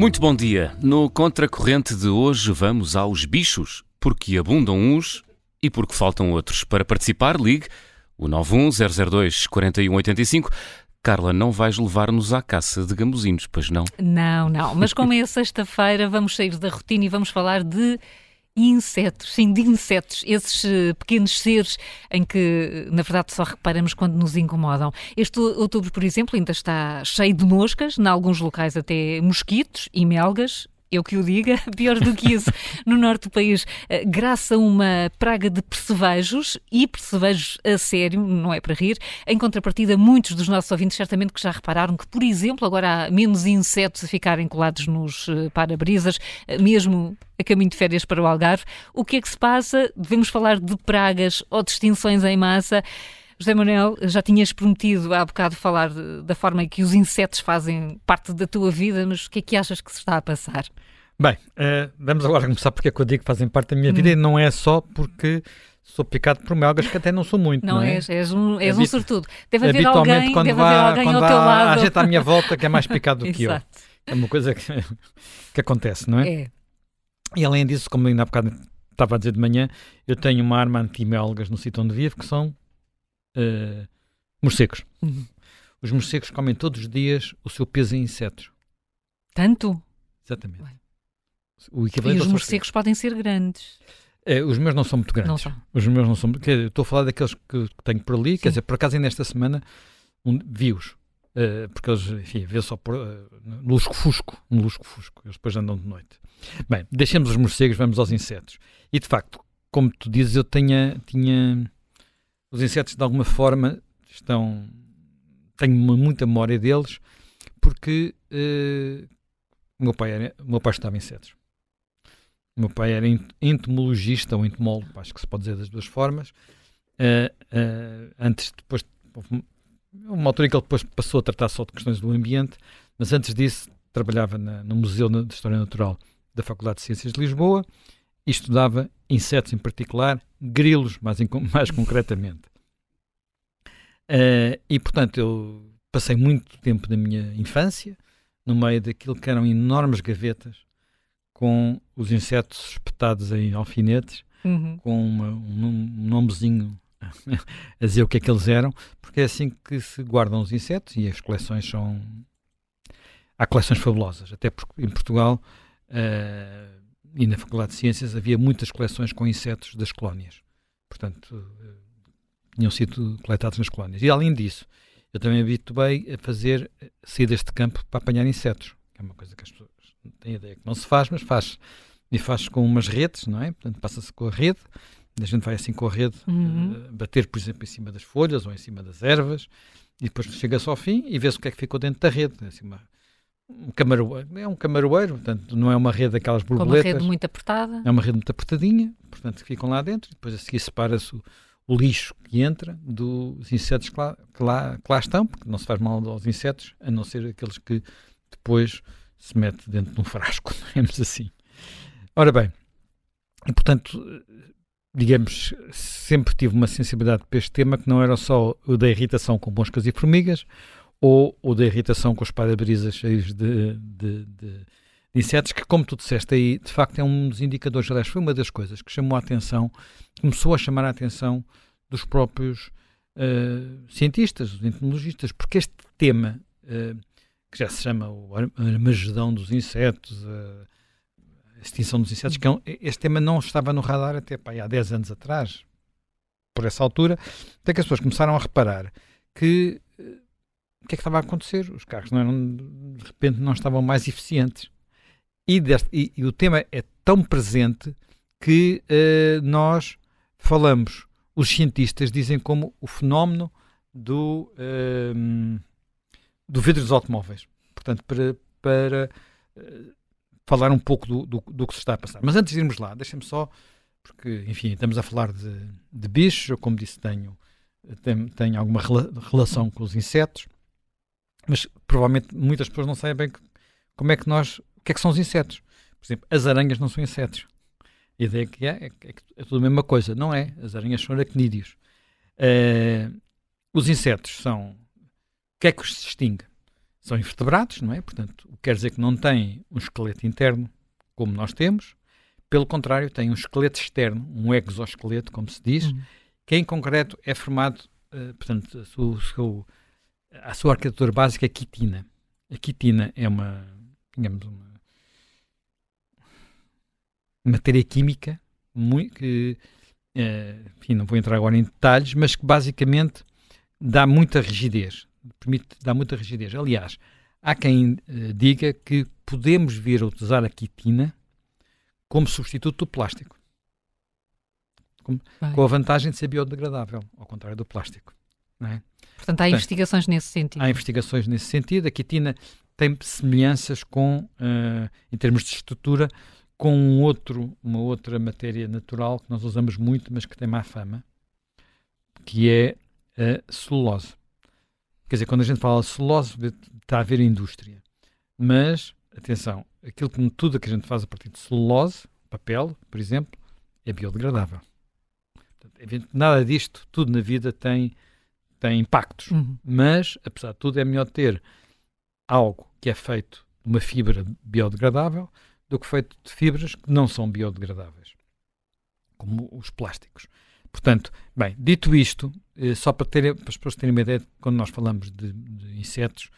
Muito bom dia. No Contracorrente de hoje vamos aos bichos, porque abundam uns e porque faltam outros. Para participar, ligue o 91002 4185. Carla, não vais levar-nos à caça de gamuzinhos, pois não? Não, não. Mas como é sexta-feira, vamos sair da rotina e vamos falar de insetos, sim, de insetos, esses uh, pequenos seres em que, na verdade, só reparamos quando nos incomodam. Este outubro, por exemplo, ainda está cheio de moscas, em alguns locais até mosquitos e melgas, eu que o diga, pior do que isso, no norte do país, eh, graças a uma praga de percevejos e percevejos a sério, não é para rir. Em contrapartida, muitos dos nossos ouvintes certamente que já repararam que, por exemplo, agora há menos insetos a ficarem colados nos eh, para-brisas, eh, mesmo a caminho de férias para o Algarve. O que é que se passa? Devemos falar de pragas ou de extinções em massa. José Manuel, já tinhas prometido há bocado falar de, da forma em que os insetos fazem parte da tua vida, mas o que é que achas que se está a passar? Bem, uh, vamos agora começar porque é que eu digo que fazem parte da minha hum. vida e não é só porque sou picado por melgas, que até não sou muito. Não, não é? és, és um, és um sortudo. Deve haver alguém, quando deve haver alguém quando ao teu lado. Há gente à minha volta que é mais picado do que eu. É uma coisa que, que acontece, não é? É. E além disso, como ainda há bocado estava a dizer de manhã, eu tenho uma arma anti-melgas no sítio onde vivo, que são uh, morcegos. Uhum. Os morcegos comem todos os dias o seu peso em insetos. Tanto? Exatamente. O equivalente e os morcegos podem ser grandes. É, os meus não são muito grandes. Não os meus não são. Quer, estou a falar daqueles que, tenho por ali. Sim. Quer dizer, por acaso, nesta semana um, vi-os. Uh, porque eles, enfim, vê só por, uh, lusco-fusco. No lusco-fusco. Eles depois andam de noite. Bem, deixemos os morcegos, vamos aos insetos. E de facto, como tu dizes, eu tinha, tinha os insetos, de alguma forma, estão. Tenho muita memória deles, porque uh, o meu pai, era, meu pai estava em insetos. O meu pai era entomologista ou entomólogo, acho que se pode dizer das duas formas. Uh, uh, antes, depois, uma altura em que ele depois passou a tratar só de questões do ambiente, mas antes disso trabalhava na, no Museu de História Natural da Faculdade de Ciências de Lisboa e estudava insetos em particular, grilos mais, mais concretamente. Uh, e, portanto, eu passei muito tempo da minha infância no meio daquilo que eram enormes gavetas com os insetos espetados em alfinetes, uhum. com uma, um, um nomezinho a dizer o que é que eles eram, porque é assim que se guardam os insetos e as coleções são. Há coleções fabulosas, até porque em Portugal uh, e na Faculdade de Ciências havia muitas coleções com insetos das colónias. Portanto, uh, tinham sido coletados nas colónias. E além disso, eu também habituei a fazer saídas de campo para apanhar insetos, que é uma coisa que as pessoas têm ideia que não se faz, mas faz. E faz com umas redes, não é? Portanto, passa-se com a rede, a gente vai assim com a rede uhum. uh, bater, por exemplo, em cima das folhas ou em cima das ervas, e depois chega-se ao fim e vê-se o que é que ficou dentro da rede. É assim uma, um camaroeiro, é um camaroeiro, portanto, não é uma rede daquelas borboletas. É uma rede muito apertada. É uma rede muito apertadinha, portanto, que ficam lá dentro, e depois a seguir separa-se o, o, lixo que entra dos insetos que lá, que, lá, que lá estão, porque não se faz mal aos insetos, a não ser aqueles que depois se mete dentro de um frasco, digamos assim. Ora bem, e portanto, digamos, sempre tive uma sensibilidade para este tema que não era só o da irritação com moscas e formigas, ou o da irritação com os para-brisas cheios de, de, de, insetos, que, como tu disseste aí, de facto é um dos indicadores. Aliás, foi uma das coisas que chamou a atenção, começou a chamar a atenção dos próprios uh, cientistas, os entomologistas, porque este tema, uh, que já se chama o armagedão dos insetos, a extinção dos insetos, que é um, este tema não estava no radar até pá, há 10 anos atrás, por essa altura, até que as pessoas começaram a reparar que que é que estava a acontecer? Os carros não eram, de repente não estavam mais eficientes. E, deste, e, e o tema é tão presente que uh, nós falamos, os cientistas dizem como o fenómeno do, uh, do vidro dos automóveis. Portanto, para, para uh, falar um pouco do, do, do, que se está a passar. Mas antes de irmos lá, deixem-me só, porque, enfim, estamos a falar de, de bichos, eu, como disse, tenho, tenho, tenho alguma rela relação com os insetos mas provavelmente muitas pessoas não sabem bem como é que nós, o que é que são os insetos. Por exemplo, as aranhas não são insetos. A ideia que é, é, é, é tudo a mesma coisa. Não é. As aranhas são aracnídeos. Uh, os insetos são. O que é que os distingue? são invertebrados, não é? Portanto, quer dizer que não têm um esqueleto interno como nós temos, pelo contrário, têm um esqueleto externo, um exoesqueleto, como se diz, uhum. que em concreto é formado, uh, portanto, a sua, a sua arquitetura básica é quitina. A quitina é uma, digamos, uma matéria química muito, que, uh, enfim, não vou entrar agora em detalhes, mas que basicamente dá muita rigidez, permite dar muita rigidez. Aliás, há quem uh, diga que podemos vir a utilizar a quitina como substituto do plástico. Com, com, a vantagem de ser biodegradável, ao contrário do plástico. É? Portanto, há Portanto, investigações nesse sentido. Há investigações nesse sentido. A quitina tem semelhanças com, uh, em termos de estrutura, com um outro, uma outra matéria natural que nós usamos muito, mas que tem má fama, que é a celulose. Quer dizer, quando a gente fala de celulose, está a haver indústria. Mas, atenção, aquilo que tudo que a gente faz a partir de celulose, papel, por exemplo, é biodegradável. Portanto, nada disto, tudo na vida tem, tem impactos. Uhum. Mas, apesar de tudo, é melhor ter algo que é feito de uma fibra biodegradável do que feito de fibras que não são biodegradáveis, como os plásticos. Portanto, bem, dito isto, eh, só para, ter, para as pessoas terem uma ideia, quando nós falamos de, de insetos,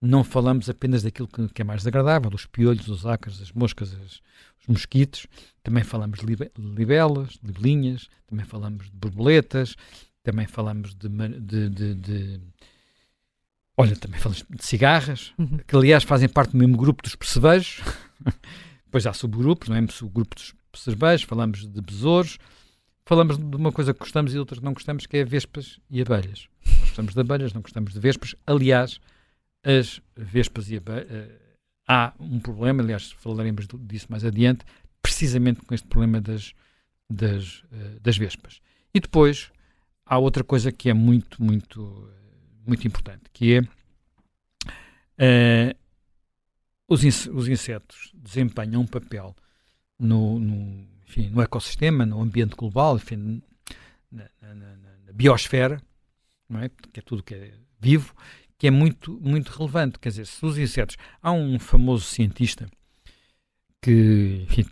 não falamos apenas daquilo que, que, é mais agradável, os piolhos, os ácaros, as moscas, as, os mosquitos, também falamos de libelas, libelinhas, também falamos de borboletas, também falamos de, de, de, de olha, também falamos de cigarras, uhum. que aliás fazem parte do mesmo grupo dos percevejos, depois há subgrupos, não é? O grupo dos percevejos, falamos de besouros, falamos de uma coisa que gostamos e outra que não gostamos, que é vespas e abelhas. Nós gostamos de abelhas, não gostamos de vespas. Aliás, as vespas e abelhas. Uh, há um problema, aliás, falaremos disso mais adiante, precisamente com este problema das, das, uh, das vespas. E depois há outra coisa que é muito, muito, muito importante, que é uh, os, os insetos desempenham um papel no, no enfim, no ecossistema, no ambiente global, enfim, na, na, na, na biosfera, é? que é tudo que é vivo, que é muito, muito relevante. Quer dizer, se os insetos. Há um famoso cientista que, enfim,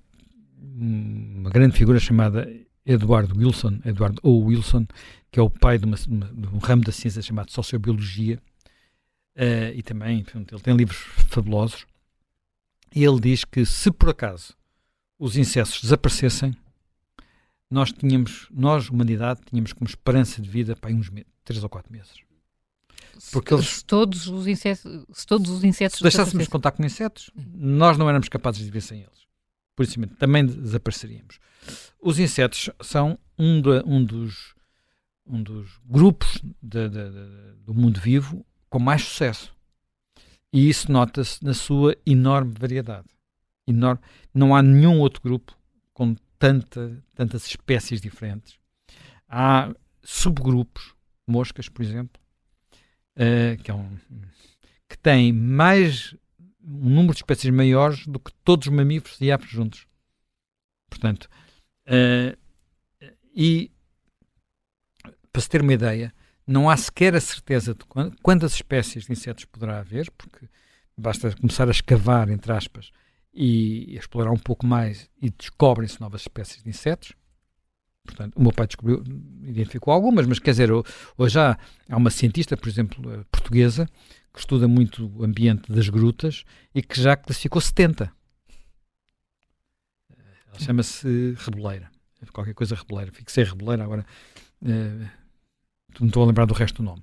uma grande figura chamada Edward Wilson, Edward O. Wilson, que é o pai de, uma, de um ramo da ciência chamado Sociobiologia, uh, e também, ele tem livros fabulosos, e ele diz que se por acaso os insetos desaparecessem, nós tínhamos, nós, humanidade, tínhamos como esperança de vida para uns três ou quatro meses. Porque eles, se todos os insetos, se todos os insetos se deixássemos de contar com insetos, nós não éramos capazes de viver sem eles. Por isso mesmo, também desapareceríamos. Os insetos são um, de, um dos um dos grupos de, de, do mundo vivo com mais sucesso. E isso nota-se na sua enorme variedade enorme. Não há nenhum outro grupo com tanta, tantas espécies diferentes. Há subgrupos, moscas, por exemplo, uh, que, é um, que têm mais um número de espécies maiores do que todos os mamíferos e aves juntos. Portanto, uh, e para se ter uma ideia, não há sequer a certeza de quantas espécies de insetos poderá haver, porque basta começar a escavar, entre aspas, e explorar um pouco mais e descobrem-se novas espécies de insetos. Portanto, o meu pai descobriu, identificou algumas, mas quer dizer, hoje há, há uma cientista, por exemplo, eh, portuguesa, que estuda muito o ambiente das grutas e que já classificou 70. Ela chama-se Reboleira. Qualquer coisa Reboleira. Fixei Reboleira, agora uh, não estou a lembrar do resto do nome.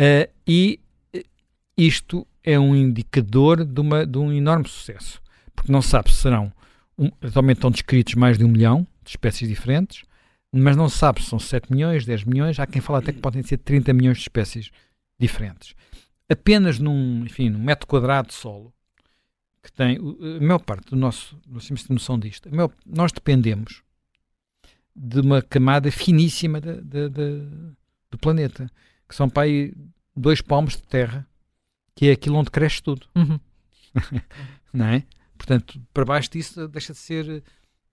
Uh, e isto é um indicador de, uma, de um enorme sucesso porque não sabe se serão, um, atualmente estão descritos mais de um milhão de espécies diferentes, mas não sabe se são 7 milhões, 10 milhões, há quem fala até que podem ser 30 milhões de espécies diferentes. Apenas num, enfim, num metro quadrado de solo, que tem, a maior parte do nosso, nós temos noção disto, maior, nós dependemos de uma camada finíssima de, de, de, do planeta, que são para aí dois palmos de terra, que é aquilo onde cresce tudo. Uhum. não é? Portanto, para baixo disso deixa de ser,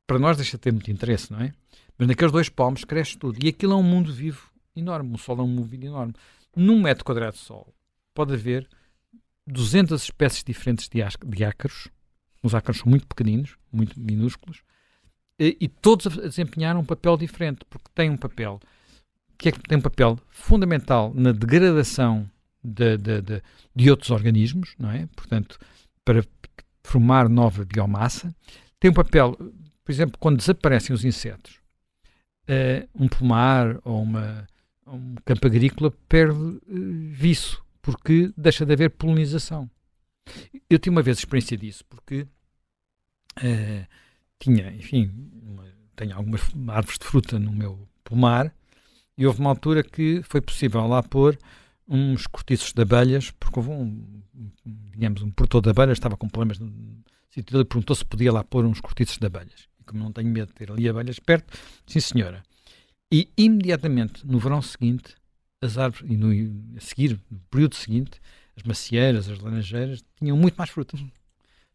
para nós deixa de ter muito interesse, não é? Mas naqueles dois palmos cresce tudo. E aquilo é um mundo vivo enorme. O Sol é um mundo vivo enorme. Num metro quadrado de Sol pode haver 200 espécies diferentes de, de ácaros. Os ácaros são muito pequeninos, muito minúsculos, e, e todos a desempenhar um papel diferente, porque têm um papel que é que tem um papel fundamental na degradação de, de, de, de, outros organismos, não é? Portanto, para formar nova biomassa. Tem um papel, por exemplo, quando desaparecem os insetos, uh, um pomar ou uma, um campo agrícola perde uh, viço, porque deixa de haver polinização. Eu tive uma vez experiência disso, porque uh, tinha, enfim, uma, tenho algumas árvores de fruta no meu pomar e houve uma altura que foi possível lá pôr uns cortiços de abelhas, porque houve um, digamos, um produtor de abelhas estava com problemas no sítio dele e perguntou se podia lá pôr uns cortiços de abelhas. E como não tenho medo de ter ali abelhas perto, sim senhora. E imediatamente, no verão seguinte, as árvores, e no, a seguir, no período seguinte, as macieiras, as laranjeiras, tinham muito mais frutas.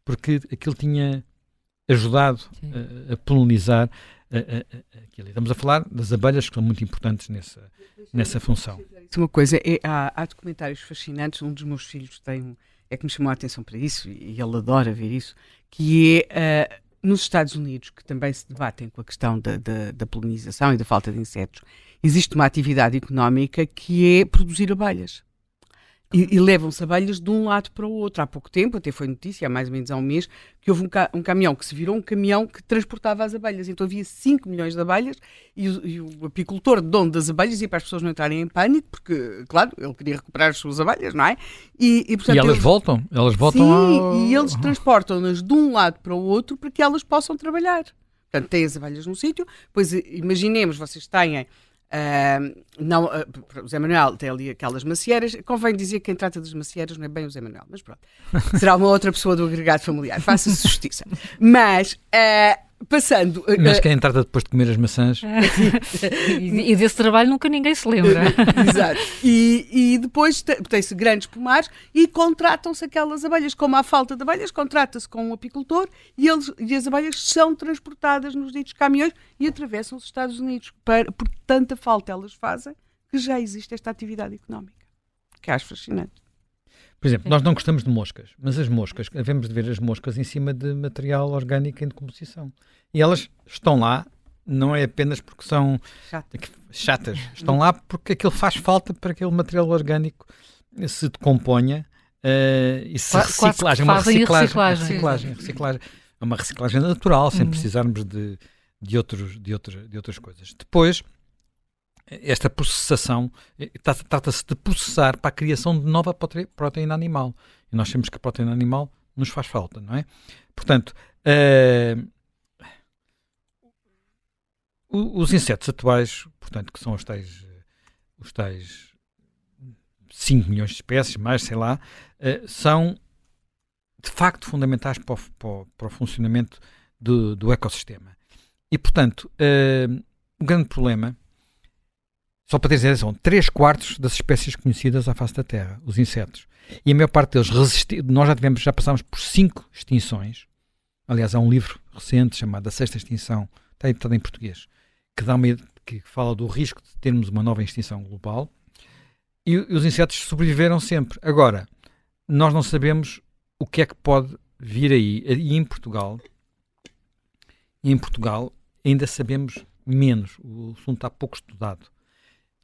Porque aquilo tinha ajudado a, a polinizar aquilo. Estamos a falar das abelhas que são muito importantes nessa, nessa função. Uma coisa, é, há, há, documentários fascinantes, um dos meus filhos tem um, é que me chamou a atenção para isso, e ele adora ver isso, que é uh, nos Estados Unidos, que também se debatem com a questão da, da, da polinização e da falta de insetos, existe uma atividade económica que é produzir abelhas. E, e levam-se abelhas de um lado para o outro. Há pouco tempo, até foi notícia, há mais ou menos há um mês, que houve um, ca um caminhão que se virou um caminhão que transportava as abelhas. Então havia 5 milhões de abelhas e o, e o apicultor, dono das abelhas, ia para as pessoas não entrarem em pânico, porque, claro, ele queria recuperar as suas abelhas, não é? E, e, portanto, elas eles... voltam? Elas voltam Sim, ao... e eles transportam-nas de um lado para o outro para que elas possam trabalhar. Portanto, têm as abelhas num sítio, pois imaginemos, vocês têm Uh, não, uh, o Zé Manuel tem ali aquelas macieiras. Convém dizer que quem trata das macieiras não é bem o Zé Manuel, mas pronto. Será uma outra pessoa do agregado familiar. Faça-se justiça. Mas uh, passando. Mas quem trata depois de comer as maçãs. e, e, desse trabalho nunca ninguém se lembra. Exato. E, e depois tem-se grandes pomares e contratam-se aquelas abelhas. Como há falta de abelhas, contrata-se com um apicultor e, eles, e as abelhas são transportadas nos ditos caminhões e atravessam os Estados Unidos. Para, por tanta falta elas fazem que já existe esta atividade económica. Que acho fascinante. Por exemplo, nós não gostamos de moscas, mas as moscas, devemos de ver as moscas em cima de material orgânico em decomposição. E elas estão lá, não é apenas porque são chatas, chatas. estão lá porque aquilo faz falta para que aquele material orgânico se decomponha uh, e se reciclagem, é uma reciclagem, reciclagem, reciclagem, reciclagem, é uma reciclagem natural, sem uhum. precisarmos de, de, outros, de, outros, de outras coisas. Depois, esta processação, eh, trata-se de processar para a criação de nova proteína animal. E nós sabemos que a proteína animal nos faz falta, não é? Portanto, uh, os insetos atuais, portanto, que são os tais, os tais 5 milhões de espécies, mais sei lá, uh, são de facto fundamentais para o, para o, para o funcionamento do, do, ecossistema. E, portanto, uh, o grande problema só para ter são 3 quartos das espécies conhecidas à face da Terra, os insetos. E a maior parte deles resistiram. Nós já tivemos, já passámos por 5 extinções. Aliás, há um livro recente chamado A Sexta Extinção, está editado em português, que, dá uma, que fala do risco de termos uma nova extinção global. E, e os insetos sobreviveram sempre. Agora, nós não sabemos o que é que pode vir aí. E em Portugal, em Portugal ainda sabemos menos. O assunto está pouco estudado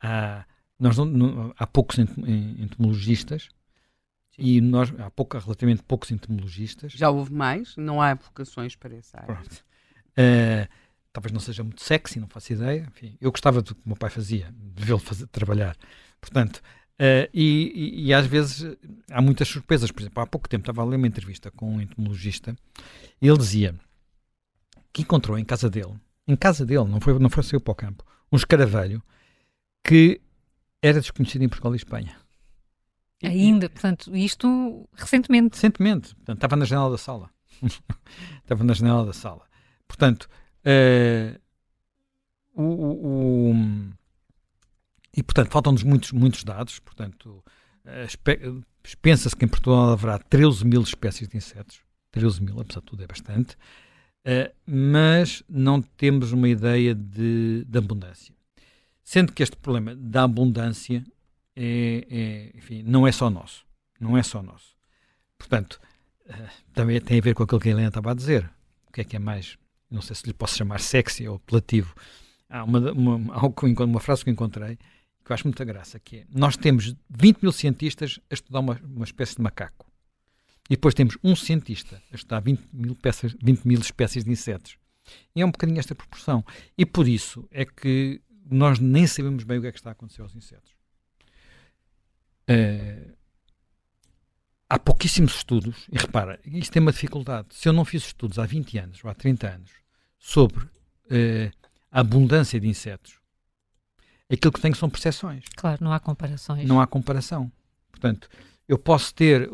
há, nós não, não, há poucos entomologistas e nós há pouco, relativamente poucos entomologistas. Já houve mais, não há vocações para essa área. Uh, talvez não seja muito sexy, não faço ideia. Enfim, eu gostava do que o meu pai fazia, de vê-lo trabalhar. Portanto, uh, e, e, e, às vezes há muitas surpresas. Por exemplo, há pouco tempo estava a ler uma entrevista com um entomologista e ele dizia que encontrou em casa dele, em casa dele, não foi, não foi saiu para o campo, um escaravelho que era desconhecido em Portugal e Espanha. Ainda, portanto, isto recentemente. Recentemente, portanto, estava na janela da sala. estava na janela da sala. Portanto, uh, o, o, o, e portanto, faltam-nos muitos, muitos dados. Portanto, uh, pensa-se que em Portugal haverá 13 mil espécies de insetos. 13 mil, apesar de tudo, é bastante. Uh, mas não temos uma ideia de, de abundância. Sendo que este problema da abundância é, é, enfim, não é só nosso. Não é só nosso. portanto, uh, também tem a ver com aquilo que a Helena estava a dizer. O que é que é mais, não sei se lhe posso chamar sexy ou apelativo. Há uma, uma, uma frase que encontrei que eu acho muita graça, que é, nós temos 20 mil cientistas a estudar uma, uma espécie de macaco. E depois temos um cientista a estudar 20 mil, peças, 20 mil espécies de insetos. E é um bocadinho esta proporção. E por isso é que nós nem sabemos bem o que é que está a acontecer aos insetos. Uh, há pouquíssimos estudos, e repara, isto tem uma dificuldade. Se eu não fiz estudos há 20 anos ou há 30 anos sobre uh, a abundância de insetos, aquilo que tenho são percepções. Claro, não há comparações. Não há comparação. Portanto, eu posso ter,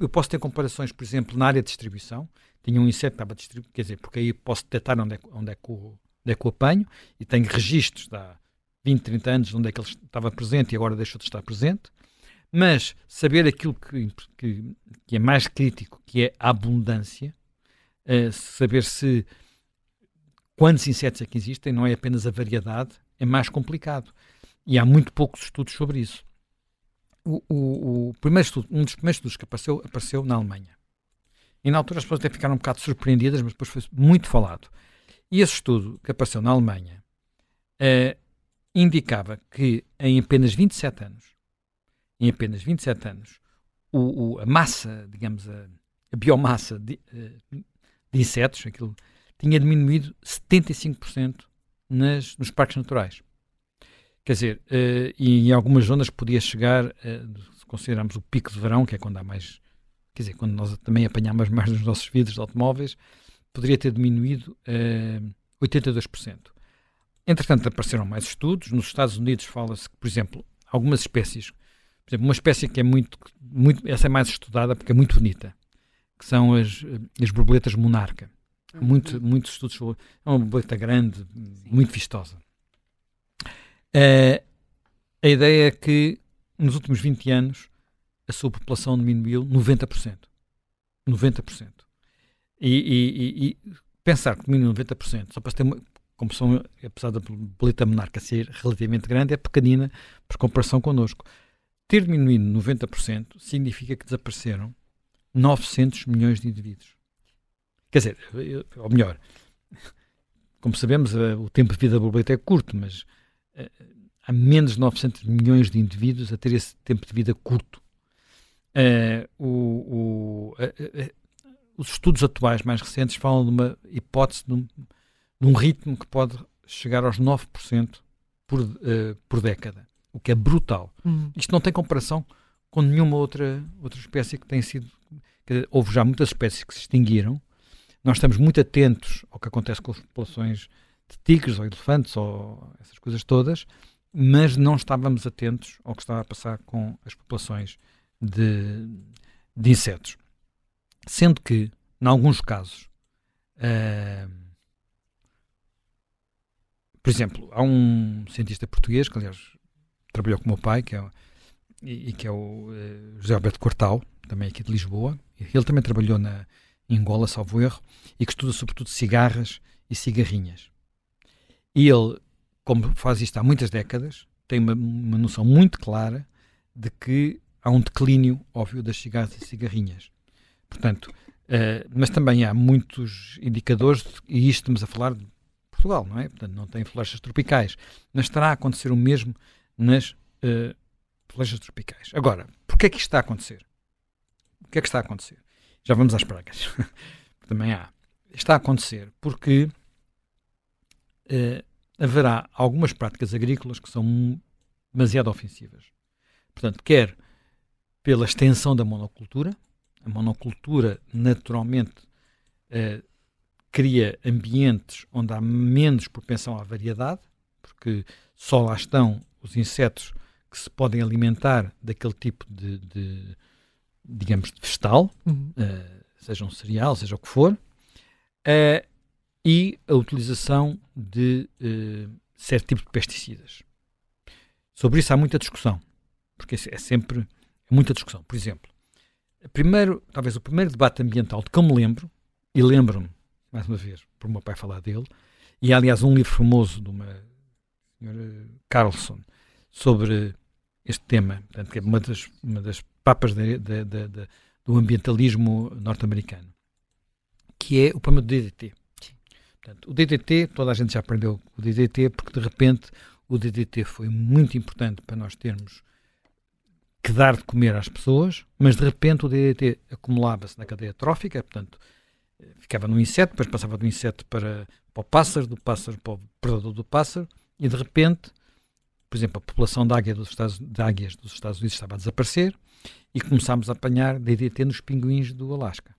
eu posso ter comparações, por exemplo, na área de distribuição. Tinha um inseto que estava distribuído, quer dizer, porque aí posso detectar onde é, onde é, que, o, onde é que o apanho e tenho registros de há 20, 30 anos onde é que ele estava presente e agora deixou de estar presente. Mas saber aquilo que, que, que é mais crítico, que é a abundância, uh, saber se quantos insetos é que existem, não é apenas a variedade, é mais complicado. E há muito poucos estudos sobre isso. O, o, o primeiro estudo, um dos primeiros estudos que apareceu, apareceu na Alemanha. E na altura as pessoas até ficaram um bocado surpreendidas, mas depois foi muito falado. E esse estudo que apareceu na Alemanha uh, indicava que em apenas 27 anos, em apenas 27 anos, o, o a massa, digamos, a, a biomassa de, uh, de, insetos, aquilo, tinha diminuído 75% nas, nos parques naturais. Quer dizer, uh, e em algumas zonas podia chegar, uh, se considerarmos o pico de verão, que é quando há mais, quer dizer, quando nós também apanhamos mais nos nossos vidros de automóveis, poderia ter diminuído uh, 82%. Entretanto, apareceram mais estudos. Nos Estados Unidos fala-se que, por exemplo, algumas espécies, por exemplo, uma espécie que é muito, muito, essa é mais estudada porque é muito bonita, que são as, as borboletas monarca. Uhum. Muito, muitos estudos sobre. É uma borboleta grande, Sim. muito vistosa. Uh, a ideia é que nos últimos 20 anos a sua população diminuiu 90%. 90%. E, e, e pensar que diminuiu 90%, só para ter uma, como apesar da boleta monarca ser relativamente grande, é pequenina por comparação connosco. Ter diminuído 90% significa que desapareceram 900 milhões de indivíduos. Quer dizer, ou melhor, como sabemos, eh, o tempo de vida da borboleta é curto, mas uh, há menos de 900 milhões de indivíduos a ter esse tempo de vida curto. Uh, o, o, os estudos atuais mais recentes falam de uma hipótese de um, de um ritmo que pode chegar aos 9% por, por década, o que é brutal. Uhum. Isto não tem comparação com nenhuma outra, outra espécie que tem sido. Que, houve já muitas espécies que se extinguiram nós estamos muito atentos ao que acontece com as populações de tigres ou elefantes ou essas coisas todas, mas não estávamos atentos ao que estava a passar com as populações de, de insetos. Sendo que, em alguns casos, uh, por exemplo, há um cientista português, que aliás trabalhou com o meu pai, que é, e, e que é o uh, José Alberto Cortal, também aqui de Lisboa. Ele também trabalhou na, em Angola, salvo erro, e que estuda sobretudo cigarras e cigarrinhas. E ele, como faz isto há muitas décadas, tem uma, uma noção muito clara de que há um declínio óbvio das cigarras e cigarrinhas. Portanto, uh, mas também há muitos indicadores, de, e isto estamos a falar de Portugal, não é? Portanto, não tem florestas tropicais, mas estará a acontecer o mesmo nas uh, florestas tropicais. Agora, porquê é que isto está a acontecer? O que é que está a acontecer? Já vamos às pragas. Também há. Está a acontecer porque uh, haverá algumas práticas agrícolas que são demasiado ofensivas. Portanto, quer pela extensão da monocultura, a monocultura naturalmente uh, cria ambientes onde há menos propensão à variedade, porque só lá estão os insetos que se podem alimentar daquele tipo de, de digamos, de vegetal, uhum. uh, seja um cereal, seja o que for, uh, e a utilização de uh, certo tipo de pesticidas. Sobre isso há muita discussão, porque é sempre é muita discussão. Por exemplo, primeiro, talvez o primeiro debate ambiental de que eu me lembro, e lembro-me, mais uma vez, por meu pai falar dele, e aliás um livro famoso de uma senhora Carlson sobre este tema, portanto, que é uma das, uma das papas de, de, de, do ambientalismo norte-americano, que é o problema do DDT. Portanto, o DDT, toda a gente já aprendeu o DDT, porque de repente o DDT foi muito importante para nós termos que dar de comer às pessoas, mas de repente o DDT acumulava-se na cadeia trófica, portanto, ficava no inseto, depois passava do inseto para, para o pássaro, do pássaro para o predador do pássaro, e de repente, por exemplo, a população de, águia dos Estados, de águias dos Estados Unidos estava a desaparecer e começámos a apanhar DDT nos pinguins do Alasca.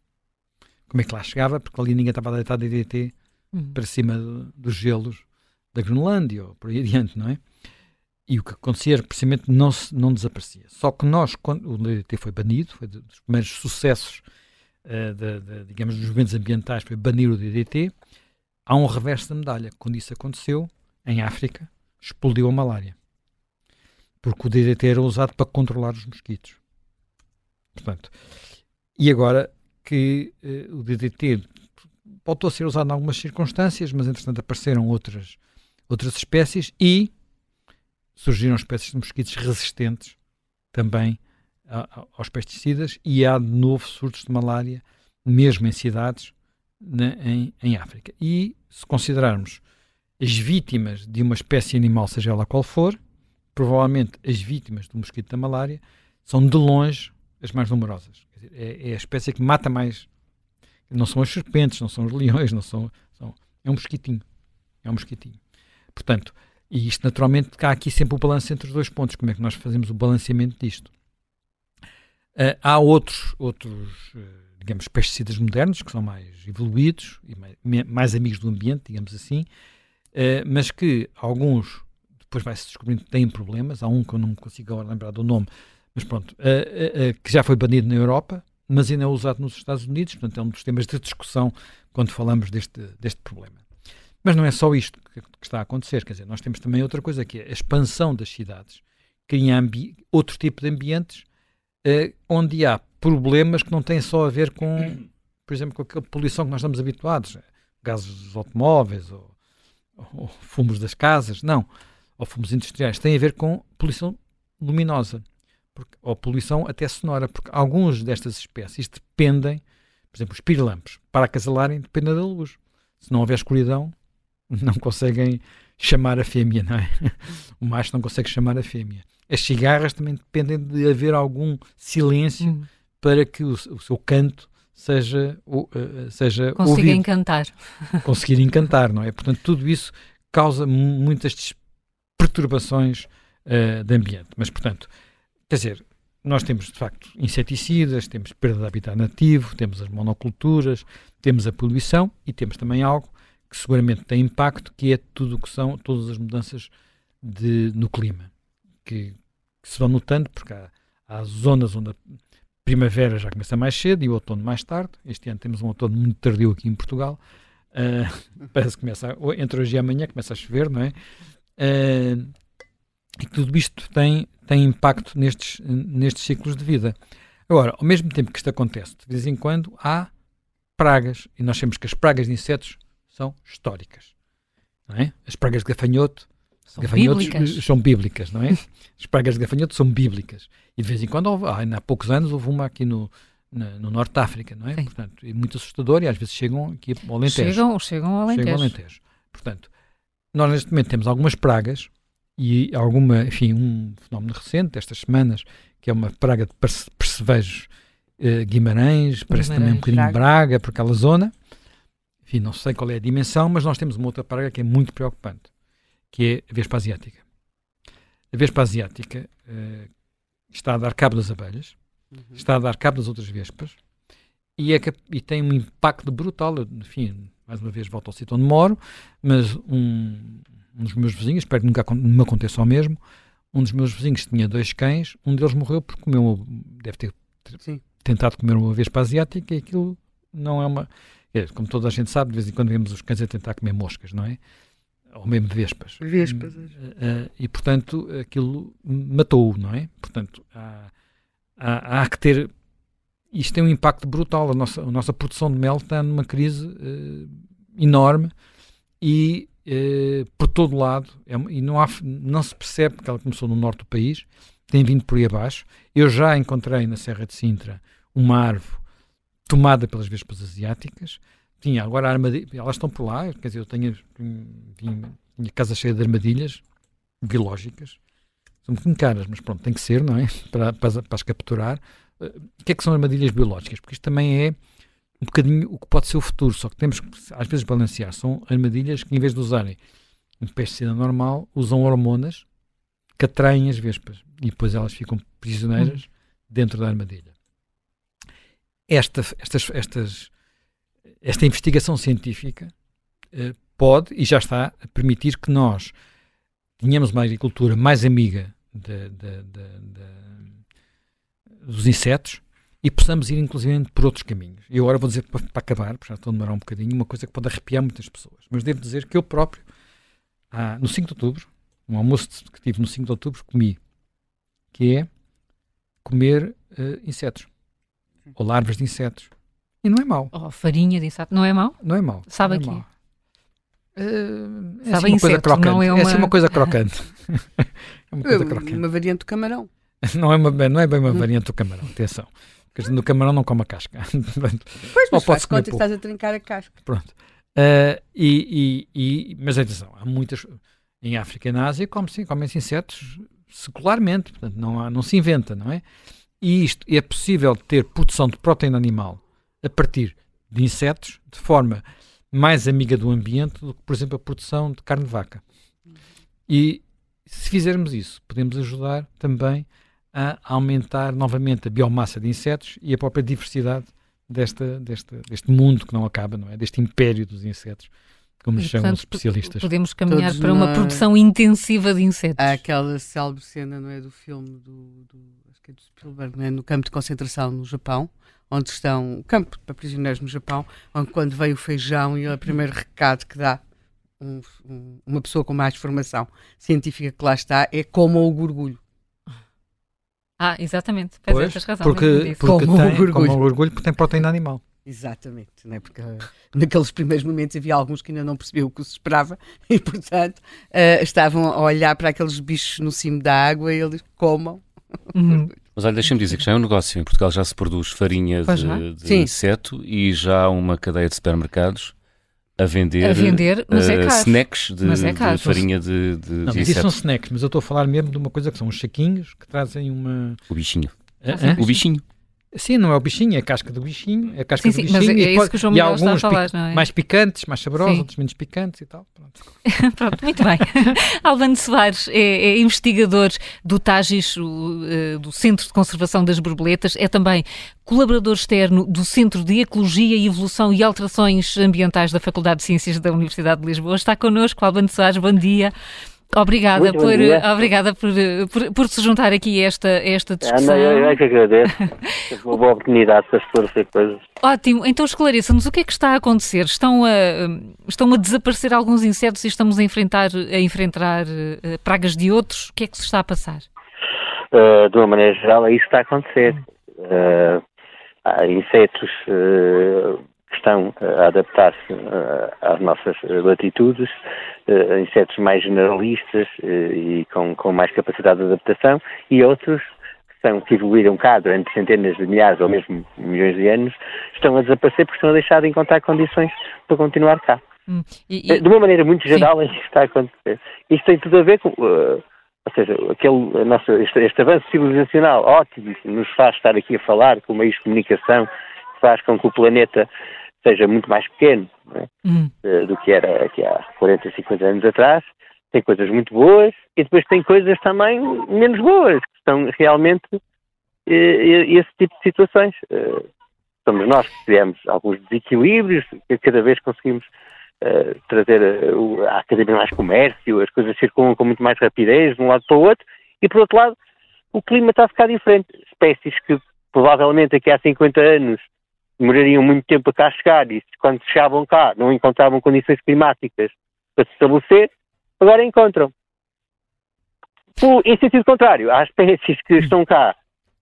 Como é que lá chegava? Porque ali ninguém estava a deitar DDT uhum. para cima dos gelos da Groenlândia ou por aí adiante, não é? E o que acontecia era precisamente não, não desaparecia. Só que nós, quando o DDT foi banido, foi dos primeiros sucessos, uh, digamos, dos movimentos ambientais, foi banir o DDT, há um reverso da medalha. Quando isso aconteceu, em África, explodiu a malária. Porque o DDT era usado para controlar os mosquitos. Portanto, e agora que uh, o DDT voltou a ser usado em algumas circunstâncias, mas entretanto apareceram outras, outras espécies e surgiram espécies de mosquitos resistentes também aos pesticidas e há de novo surtos de malária, mesmo em cidades na, em, em África. E se considerarmos as vítimas de uma espécie animal, seja ela qual for, provavelmente as vítimas do mosquito da malária são de longe as mais numerosas. Dizer, é, é, a espécie que mata mais. Não são as serpentes, não são os leões, não são, são é um mosquitinho. É um mosquitinho. Portanto, e isto naturalmente há aqui sempre o balanço entre os dois pontos. Como é que nós fazemos o balanceamento disto? Uh, há outros, outros uh, digamos, pesticidas modernos que são mais evoluídos e mais, mais amigos do ambiente, digamos assim, uh, mas que alguns depois vai-se descobrindo têm problemas. Há um que eu não consigo agora lembrar do nome, mas pronto, que já foi banido na Europa, mas ainda é usado nos Estados Unidos, portanto é um dos temas de discussão quando falamos deste, deste problema. Mas não é só isto que, está a acontecer, quer dizer, nós temos também outra coisa que é a expansão das cidades, cria outro tipo de ambientes uh, onde há problemas que não têm só a ver com, por exemplo, com a poluição que nós estamos habituados, gases dos automóveis ou, ou fumos das casas, não, ou fumos industriais, tem a ver com poluição luminosa porque, ou poluição até sonora, porque alguns destas espécies dependem, por exemplo, os pirilampos, para acasalarem dependem da luz. Se não houver escuridão, não conseguem chamar a fêmea, não é? O macho não consegue chamar a fêmea. As cigarras também dependem de haver algum silêncio hum. para que o, o, seu canto seja, uh, seja Consiga ouvido. encantar. Conseguir encantar, não é? Portanto, tudo isso causa muitas perturbações uh, de ambiente. Mas, portanto, quer dizer, nós temos, de facto, inseticidas, temos perda de habitat nativo, temos as monoculturas, temos a poluição e temos também algo que seguramente tem impacto, que é tudo o que são todas as mudanças de, no clima, que, que se vão notando, porque há, há, zonas onde a primavera já começa mais cedo e o outono mais tarde. Este ano temos um outono muito tardio aqui em Portugal. Uh, parece que começa, entre hoje e amanhã começa a chover, não é? Uh, e tudo isto tem, tem impacto nestes, nestes ciclos de vida. Agora, ao mesmo tempo que isto acontece, de vez em quando há pragas, e nós sabemos que as pragas de insetos são históricas. Não é? As pragas de gafanhoto são bíblicas. são bíblicas, não é? As pragas de gafanhoto são bíblicas. E de vez em quando, houve, há poucos anos, houve uma aqui no, na, no Norte de África, não é? Sim. Portanto, é muito assustador e às vezes chegam aqui ao Alentejo. Chegam, chegam ao Alentejo. Chegam ao Alentejo. Portanto, nós neste momento temos algumas pragas e alguma, enfim, um fenómeno recente, estas semanas, que é uma praga de percevejos eh, Guimarães, parece Guimarães, também um bocadinho Braga. Braga, por aquela zona. Enfim, não sei qual é a dimensão, mas nós temos uma outra praga que é muito preocupante, que é a Vespa Asiática. A Vespa Asiática uh, está a dar cabo das abelhas, uhum. está a dar cabo das outras vespas, e, é, e tem um impacto brutal. Enfim, mais uma vez volto ao sítio onde moro, mas um, um dos meus vizinhos, espero que nunca me aconteça o mesmo, um dos meus vizinhos tinha dois cães, um deles morreu porque comeu, deve ter Sim. tentado comer uma vespa asiática e aquilo não é uma é, como toda a gente sabe, de vez em quando vemos os cães a tentar comer moscas, não é? Ou mesmo vespas. Vespas. Uh, uh, e, portanto, aquilo matou-o, não é? Portanto, há, há, há, que ter... Isto tem um impacto brutal. A nossa, a nossa produção de mel está numa crise uh, enorme e por todo lado, é, e não, há, não se percebe que ela começou no norte do país, tem vindo por aí abaixo. Eu já encontrei na Serra de Sintra uma árvore tomada pelas vespas asiáticas. Tinha agora armadilhas, elas estão por lá, quer dizer, eu tenho, tinha, tinha casa cheia de armadilhas biológicas, são muito caras, mas pronto, tem que ser, não é? Para, para, para as capturar. Uh, o que é que são armadilhas biológicas? Porque isto também é um bocadinho o que pode ser o futuro, só que temos que às vezes balancear. São armadilhas que, em vez de usarem um pesticida normal, usam hormonas que atraem as vespas e depois elas ficam prisioneiras hum. dentro da armadilha. Esta, estas, estas, esta investigação científica uh, pode e já está a permitir que nós tenhamos uma agricultura mais amiga de, de, de, dos insetos e possamos ir inclusive por outros caminhos. E agora vou dizer para, para acabar, porque já estou a demorar um bocadinho, uma coisa que pode arrepiar muitas pessoas. Mas devo dizer que eu próprio, no 5 de outubro, um almoço que tive no 5 de outubro, comi, que é comer uh, insetos, ou larvas de insetos. E não é mau. Oh, farinha de inseto, não é mau? Não é mau. Sabe aqui? Uh, é Sabe assim uma coisa crocante. Não é, uma... é assim uma coisa crocante. é uma, coisa crocante. uma variante do camarão. não, é uma, não é bem uma variante do camarão, atenção. Porque no camarão não come a casca. pois, mas faz conta que estás a trincar a casca. Pronto. Uh, e, e, e, mas atenção, há muitas. Em África e na Ásia comem-se comem insetos secularmente, portanto não, há, não se inventa, não é? E isto é possível ter produção de proteína animal a partir de insetos de forma mais amiga do ambiente do que, por exemplo, a produção de carne de vaca. E se fizermos isso, podemos ajudar também a aumentar novamente a biomassa de insetos e a própria diversidade desta, desta, deste mundo que não acaba, não é? Deste império dos insetos, como lhe chamam os especialistas. Podemos caminhar Todos para uma produção intensiva de insetos. Há aquela célebre cena, não é, do filme do, do, acho que é do Spielberg, é? no campo de concentração no Japão, onde estão, campo para prisioneiros no Japão, onde quando veio o feijão e o primeiro recado que dá um, um, uma pessoa com mais formação científica que lá está é como o gorgulho. Ah, exatamente. Pois, tens razão. Porque, porque como, tem, o orgulho. como o orgulho, porque tem proteína animal. Exatamente, né? porque uh, naqueles primeiros momentos havia alguns que ainda não percebiam o que se esperava e, portanto, uh, estavam a olhar para aqueles bichos no cimo da água e eles comam. Uhum. Mas olha, deixa-me dizer que já é um negócio. Em Portugal já se produz farinha de, de inseto e já há uma cadeia de supermercados a vender, a vender mas é uh, caro. snacks de, mas é caro. de farinha de, de, não, de mas isso são snacks, mas eu estou a falar mesmo de uma coisa que são os saquinhos que trazem uma... O bichinho. o bichinho. Sim, não é o bichinho, é a casca do bichinho, é a casca sim, do bichinho. Sim, mas é, isso que o João alguns está a falar, não é? mais picantes, mais saborosos, outros menos picantes e tal. Pronto, Pronto muito bem. Albano Soares é, é, investigador do TAGIS, uh, do Centro de Conservação das Borboletas, é também colaborador externo do Centro de Ecologia, Evolução e Alterações Ambientais da Faculdade de Ciências da Universidade de Lisboa. Está connosco, Albano Soares, bom dia. Obrigada, por, obrigada por, por, por, se juntar aqui a esta, esta discussão. Ana, eu é que agradeço. uma boa oportunidade para esclarecer coisas. Ótimo, então esclareça-nos o que é que está a acontecer. Estão a, estão a desaparecer alguns insetos e estamos a enfrentar, a enfrentar uh, pragas de outros. O que é que se está a passar? Uh, de uma maneira geral, é isso que está a acontecer. Uh, há insetos que estão a adaptar-se às nossas latitudes insetos mais generalistas e com, com mais capacidade de adaptação, e outros que, são, que evoluíram cá durante centenas de milhares ou mesmo milhões de anos, estão a desaparecer porque estão a deixar de encontrar condições para continuar cá. Hum, e, e... De uma maneira muito geral, é isso que está a acontecer. Isto tem tudo a ver com. Uh, ou seja, aquele, nosso, este, este, avanço civilizacional ótimo que nos faz estar aqui a falar com meios de comunicação, que faz com que o planeta seja muito mais pequeno é? hum. do que era aqui há 40, 50 anos atrás. Tem coisas muito boas e depois tem coisas também menos boas, que são realmente esse tipo de situações. Eh, somos nós que tivemos alguns desequilíbrios, que cada vez conseguimos uh, trazer uh, há cada vez mais comércio, as coisas circulam com muito mais rapidez de um lado para o outro, e por outro lado, o clima está a ficar diferente. Espécies que provavelmente aqui há 50 anos demorariam muito tempo a cá chegar e quando chegavam cá não encontravam condições climáticas para se estabelecer, agora encontram. O, em sentido contrário, há espécies que estão cá,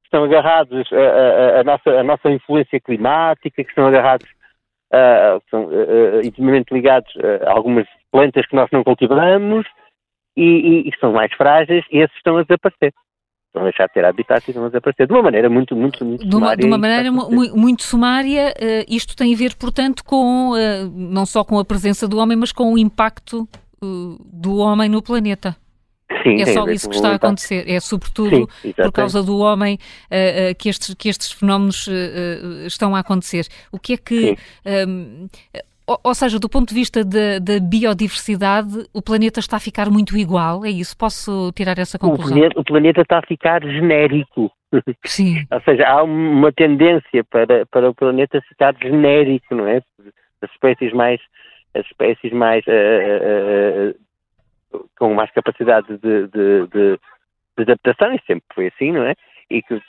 estão agarrados a, nossa, nossa influência climática, que estão agarrados, a, são intimamente ligados a algumas plantas que nós não cultivamos e, e, e são mais frágeis e esses estão a desaparecer. Vão deixar de ter habitat e vão desaparecer de uma maneira muito, muito, muito de uma, sumária. De uma maneira muito, muito sumária, uh, isto tem a ver, portanto, com uh, não só com a presença do homem, mas com o impacto uh, do homem no planeta. Sim, é só isso que está a acontecer. É sobretudo Sim, por causa do homem uh, uh, que, estes, que estes fenómenos uh, estão a acontecer. O que é que. Um, ou, ou, seja, do ponto de vista da biodiversidade, o planeta está a ficar muito igual, é isso? Posso tirar essa conclusão? O planeta, o planeta está a ficar genérico. Sim. ou seja, há uma tendência para, para o planeta ficar genérico, não é? As espécies mais, as espécies mais uh, com mais capacidade de, de, de, de, adaptação, e sempre foi assim, não é? E que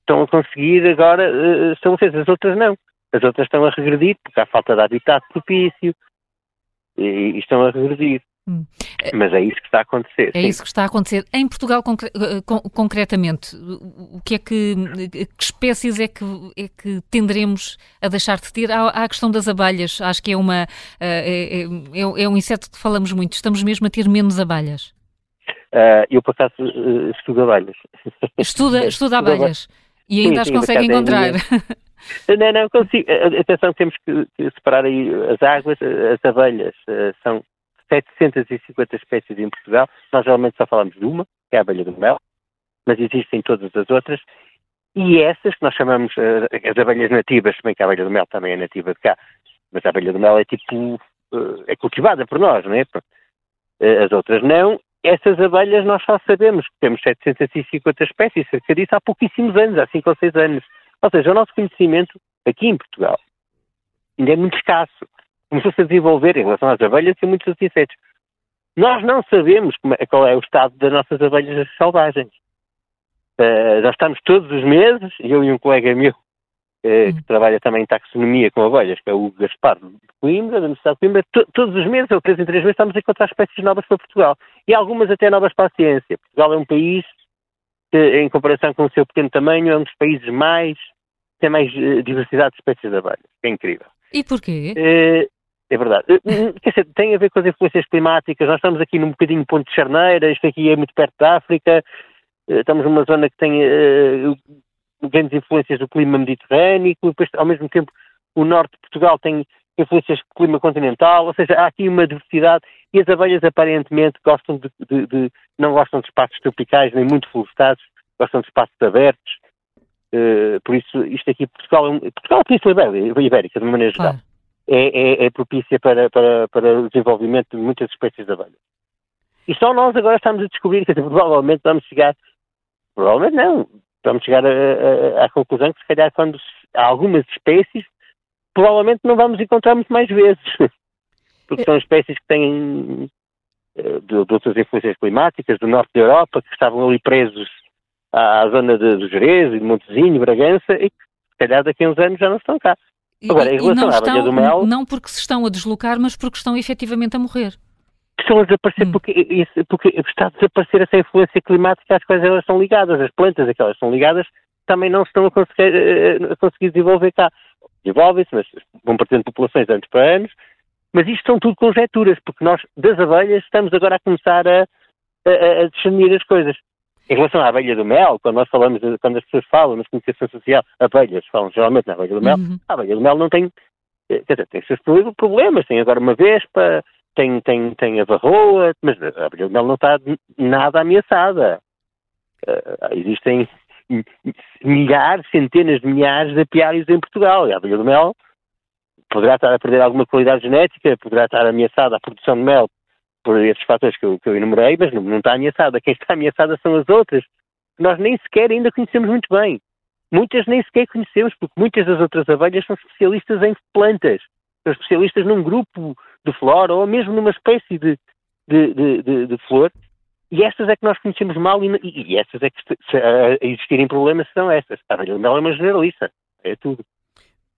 estão a conseguir agora uh, estabelecer, as outras não. As outras estão a regredir, porque há falta de habitat propício, e, e estão a regredir. Hum. Mas é isso que está a acontecer. É sim. isso que está a acontecer. Em Portugal, concre eh, concretamente, o que é que, que espécies é que, é que tenderemos a deixar de ter? Há, há a questão das abelhas. Acho que é, uma, eh, é, é, é, um inseto que falamos muito. Estamos mesmo a ter menos abelhas. Uh, eu, por acaso, estudo abelhas. Estuda, estuda abelhas. E ainda sim, as consegue encontrar. Não, não, consigo. Atenção, temos que separar aí as águas, as abelhas são 750 espécies em Portugal. Nós geralmente só falamos de uma, que é a abelha do mel, mas existem todas as outras. E essas, que nós chamamos as abelhas nativas, bem que a abelha do mel também é nativa de cá, mas a abelha do mel é tipo, é cultivada por nós, não é? As outras não. Essas abelhas nós só sabemos que temos 750 espécies, cerca disso há pouquíssimos anos, há 5 ou 6 anos. Ou seja, o nosso conhecimento aqui em Portugal ainda é muito escasso começou-se a desenvolver em relação às abelhas e muitos outros insetos. Nós não sabemos é, qual é o estado das nossas abelhas selvagens. Uh, nós estamos todos os meses, eu e um colega meu, uh, que trabalha também em taxonomia com abelhas, que é o Gaspar de Coimbra, da Universidade de Coimbra, todos os meses, ou três em três meses, estamos a encontrar espécies novas para Portugal. E algumas até novas para a ciência. Portugal é um país que, em comparação com o seu pequeno tamanho, é um dos países mais, tem mais uh, diversidade de espécies de abelhas. É incrível. E porquê? É verdade. Eh, hum, quer dizer, tem a ver com as influências climáticas. Nós estamos aqui num bocadinho ponto de charneira, isto aqui é muito perto da África, eh, estamos numa zona que tem uh, grandes influências do clima mediterrâneo, depois, ao mesmo tempo, o norte de Portugal tem influências do clima continental, ou seja, há aqui uma diversidade e as abelhas aparentemente gostam de, de, de não gostam de espaços tropicais nem muito florestados, gostam de espaços abertos. Uh, por isso, isto aqui, Portugal é, um, Portugal é Península Ibérica, de uma maneira geral. É, é, é propícia para, para, para o desenvolvimento de muitas espécies de abelhas. E só nós agora estamos a descobrir que provavelmente vamos chegar, provavelmente não, vamos chegar a, a, à conclusão que se calhar quando há algumas espécies, provavelmente não vamos encontrar muito mais vezes. Porque são espécies que têm eh, de, de outras influências climáticas, do norte da Europa, que estavam ali presos à, à zona de, do Jerez e de Montezinho, Bragança, e que se calhar daqui a uns anos já não estão cá. Agora, em relação à abelha do mel... Não porque se estão a deslocar, mas porque estão efetivamente a morrer. Estão a desaparecer hum. porque, porque está a desaparecer essa influência climática às quais elas estão ligadas. As plantas a que elas estão ligadas também não estão a conseguir, eh, a conseguir desenvolver cá. Desenvolvem-se, mas vão perdendo populações anos para anos. Mas isto são tudo conjecturas, porque nós, das abelhas, estamos agora a começar a, a, a discernir as coisas. Em relação à abelha do mel, quando nós falamos, quando as pessoas falam na comunicação social, abelhas, falam geralmente na abelha do mel, uhum. a abelha do mel não tem, eh, quer dizer, tem seus problemas, tem agora uma vespa, tem, tem, tem a varroa, mas a abelha do mel não está nada ameaçada. Uh, existem milhares, centenas de milhares de apiários em Portugal, e a abelha do mel poderá estar a perder alguma qualidade genética, poderá estar ameaçada a produção de mel por esses fatores que eu, que eu enumerei, mas não, não está ameaçada. Quem está ameaçada são as outras, que nós nem sequer ainda conhecemos muito bem. Muitas nem sequer conhecemos, porque muitas das outras abelhas são especialistas em plantas, são especialistas num grupo de flora ou mesmo numa espécie de, de, de, de, de flor. E estas é que nós conhecemos mal e, e estas é que, se, se, a existirem problemas, são estas. A abelha é uma generalista, é tudo.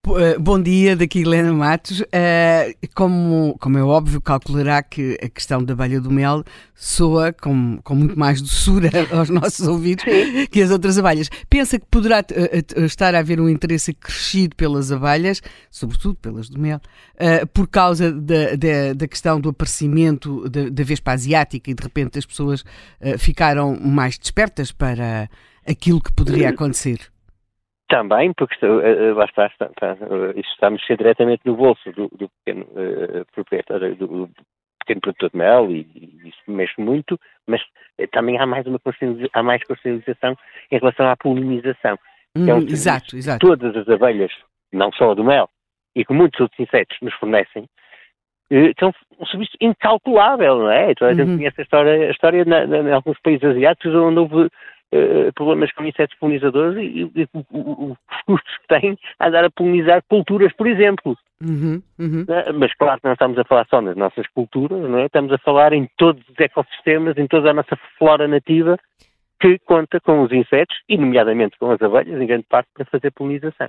Uh, bom dia, daqui Helena Matos. Uh, como, como é óbvio, calculará que a questão da abelha do mel soa com, com muito mais doçura aos nossos ouvidos que as outras abelhas. Pensa que poderá uh, estar a haver um interesse crescido pelas abelhas, sobretudo pelas do mel, por causa da, da, da, questão do aparecimento da, da Vespa Asiática e de repente as pessoas ficaram mais despertas para aquilo que poderia acontecer. Também, porque uh, lá está, está, está, isto está a mexer diretamente no bolso do, do pequeno uh, proprietário, do, do, pequeno produtor de mel e, e, isso mexe muito, mas também há mais uma há mais consciencialização em relação à polinização. Hum, é um exato, exato. Todas as abelhas, não só a do mel, e que muitos outros insetos nos fornecem, são um serviço incalculável, não é? Então, a gente uhum. conhece a história, a história na, na, em alguns países asiáticos onde houve uh, problemas com insetos polinizadores e, e, os custos que têm a dar a polinizar culturas, por exemplo. Uhum, uhum. Uh, mas claro que não estamos a falar só nas nossas culturas, não é? Estamos a falar em todos os ecossistemas, em toda a nossa flora nativa que conta com os insetos, e nomeadamente com as abelhas, em grande parte, para fazer polinização.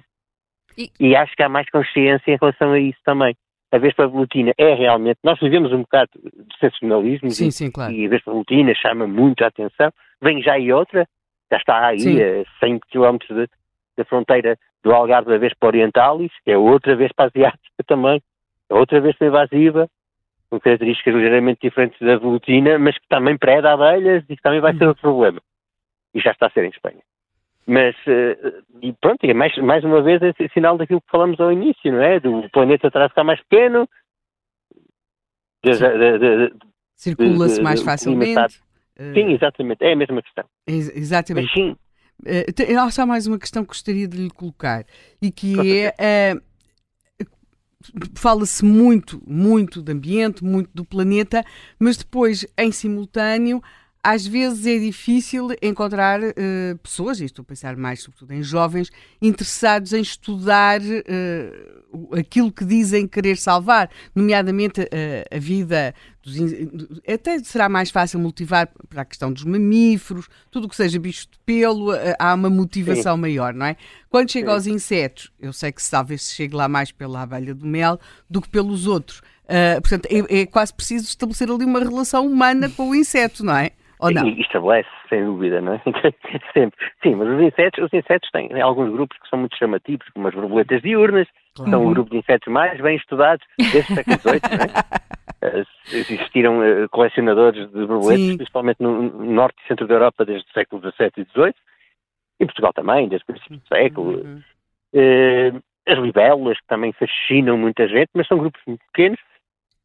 E... e acho que há mais consciência em relação a isso também a Vespa Velutina é realmente. Nós vivemos um bocado de sensacionalismo sim, sim, claro. e a Vespa Velutina chama muito a atenção. Vem já aí outra, já está aí sim. a 100 km da fronteira do Algarve da Vespa Orientalis, que é outra Vespa Asiática também, é outra Vespa invasiva, com características ligeiramente diferentes da Velutina, mas que também preda abelhas e que também vai ser uhum. outro problema. E já está a ser em Espanha. Mas, uh, e pronto, é mais, mais uma vez esse sinal daquilo que falamos ao início, não é? Do planeta a ficar mais pequeno, circula-se mais facilmente. Sim, exatamente, é a mesma questão. Ex exatamente. Mas, sim. Uh, há só mais uma questão que gostaria de lhe colocar e que é. Uh, Fala-se muito, muito do ambiente, muito do planeta, mas depois, em simultâneo, às vezes é difícil encontrar uh, pessoas, e estou a pensar mais sobretudo em jovens, interessados em estudar uh, aquilo que dizem querer salvar, nomeadamente uh, a vida dos. Até será mais fácil motivar para a questão dos mamíferos, tudo o que seja bicho de pelo, há uma motivação Sim. maior, não é? Quando chega Sim. aos insetos, eu sei que talvez se chegue lá mais pela abelha do mel do que pelos outros. portanto, é, é quase preciso estabelecer ali uma relação humana com o inseto, não é? Ou não? E estabelece, sem dúvida, não é? Sempre. Sim, mas os insetos, os insetos têm alguns grupos que são muito chamativos, como as borboletas diurnas, claro. são o grupo de insetos mais bem estudados desde o século XVIII, não é? Eh, existiram uh, colecionadores de borboletas, Sim. principalmente no norte e centro da Europa, desde o século XVII e XVIII, em Portugal também, desde o princípio do século. Uhum. Uh, as libelas, que também fascinam muita gente, mas são grupos muito pequenos.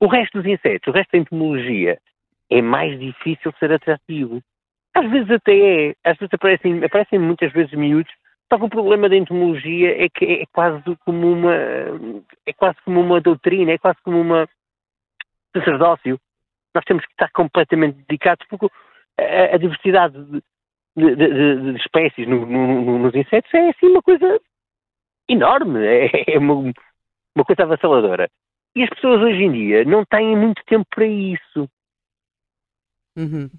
O resto dos insetos, o resto da entomologia, é mais difícil ser atrativo. Às vezes até é, às vezes aparecem, aparecem muitas vezes miúdos, só que o problema da entomologia é que é quase como uma é quase como uma doutrina, é quase como uma sacerdócio. Nós temos que estar completamente dedicados porque a, a diversidade de, de, de, de espécies no, no, nos insetos é assim uma coisa enorme, é, é uma, uma coisa avassaladora. E as pessoas hoje em dia não têm muito tempo para isso. Uhum.